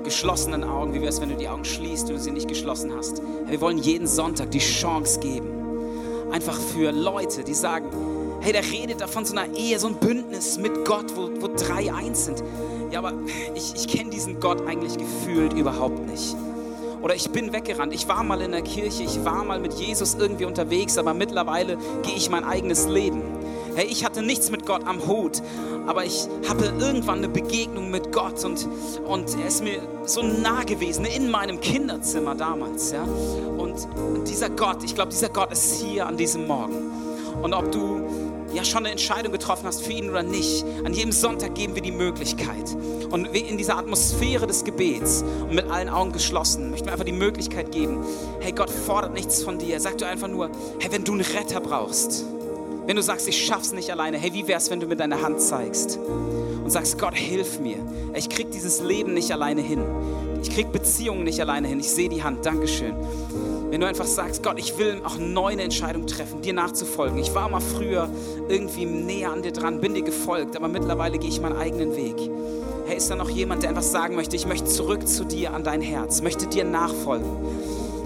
S2: geschlossenen Augen, wie wäre es, wenn du die Augen schließt und sie nicht geschlossen hast? Wir wollen jeden Sonntag die Chance geben, einfach für Leute, die sagen, hey, der redet da von so einer Ehe, so ein Bündnis mit Gott, wo, wo drei eins sind. Ja, aber ich, ich kenne diesen Gott eigentlich gefühlt überhaupt nicht. Oder ich bin weggerannt. Ich war mal in der Kirche, ich war mal mit Jesus irgendwie unterwegs, aber mittlerweile gehe ich mein eigenes Leben. Hey, ich hatte nichts mit Gott am Hut, aber ich hatte irgendwann eine Begegnung mit Gott und, und er ist mir so nah gewesen in meinem Kinderzimmer damals. Ja? Und, dieser Gott, ich glaube, dieser Gott ist hier an diesem Morgen. Und ob du ja schon eine Entscheidung getroffen hast für ihn oder nicht, an jedem Sonntag geben wir die Möglichkeit. Und in dieser Atmosphäre des Gebets und mit allen Augen geschlossen, möchten wir einfach die Möglichkeit geben, hey, Gott fordert nichts von dir. Sag du einfach nur, hey, wenn du einen Retter brauchst, wenn du sagst, ich schaff's nicht alleine, hey, wie wär's, wenn du mir deine Hand zeigst und sagst, Gott, hilf mir. Ich krieg dieses Leben nicht alleine hin. Ich krieg Beziehungen nicht alleine hin. Ich sehe die Hand. Dankeschön. Wenn du einfach sagst, Gott, ich will auch neu eine Entscheidung treffen, dir nachzufolgen. Ich war mal früher irgendwie näher an dir dran, bin dir gefolgt, aber mittlerweile gehe ich meinen eigenen Weg. Hey, ist da noch jemand, der einfach sagen möchte, ich möchte zurück zu dir an dein Herz, möchte dir nachfolgen?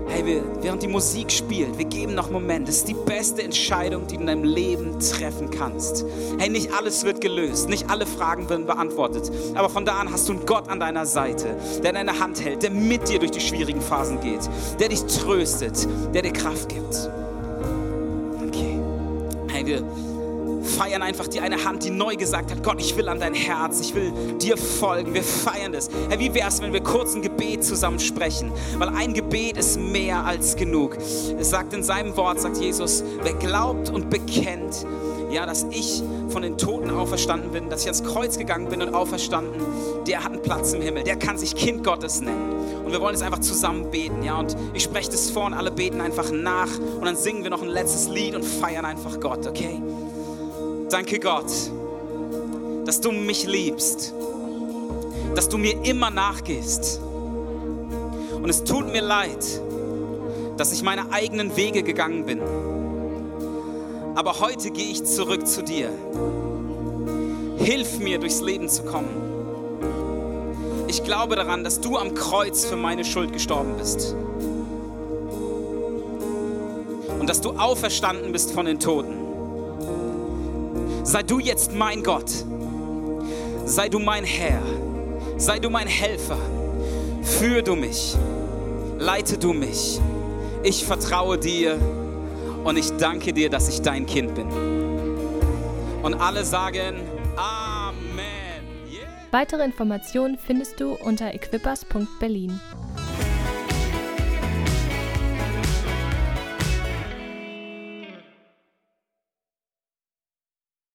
S2: Hey, wir, während die Musik spielt, wir geben noch einen Moment. Das ist die beste Entscheidung, die du in deinem Leben treffen kannst. Hey, nicht alles wird gelöst, nicht alle Fragen werden beantwortet. Aber von da an hast du einen Gott an deiner Seite, der deine Hand hält, der mit dir durch die schwierigen Phasen geht, der dich tröstet, der dir Kraft gibt. Okay. Hey, wir feiern einfach die eine Hand, die neu gesagt hat, Gott, ich will an dein Herz, ich will dir folgen. Wir feiern das. Herr, wie wäre es, wenn wir kurz ein Gebet zusammen sprechen? Weil ein Gebet ist mehr als genug. Es sagt in seinem Wort, sagt Jesus, wer glaubt und bekennt, ja, dass ich von den Toten auferstanden bin, dass ich ans Kreuz gegangen bin und auferstanden, der hat einen Platz im Himmel, der kann sich Kind Gottes nennen. Und wir wollen jetzt einfach zusammen beten, ja, und ich spreche das vor und alle beten einfach nach und dann singen wir noch ein letztes Lied und feiern einfach Gott, okay? Danke Gott, dass du mich liebst, dass du mir immer nachgehst. Und es tut mir leid, dass ich meine eigenen Wege gegangen bin. Aber heute gehe ich zurück zu dir. Hilf mir, durchs Leben zu kommen. Ich glaube daran, dass du am Kreuz für meine Schuld gestorben bist. Und dass du auferstanden bist von den Toten. Sei du jetzt mein Gott. Sei du mein Herr. Sei du mein Helfer. Führ du mich. Leite du mich. Ich vertraue dir und ich danke dir, dass ich dein Kind bin. Und alle sagen Amen.
S1: Yeah. Weitere Informationen findest du unter equippers.berlin.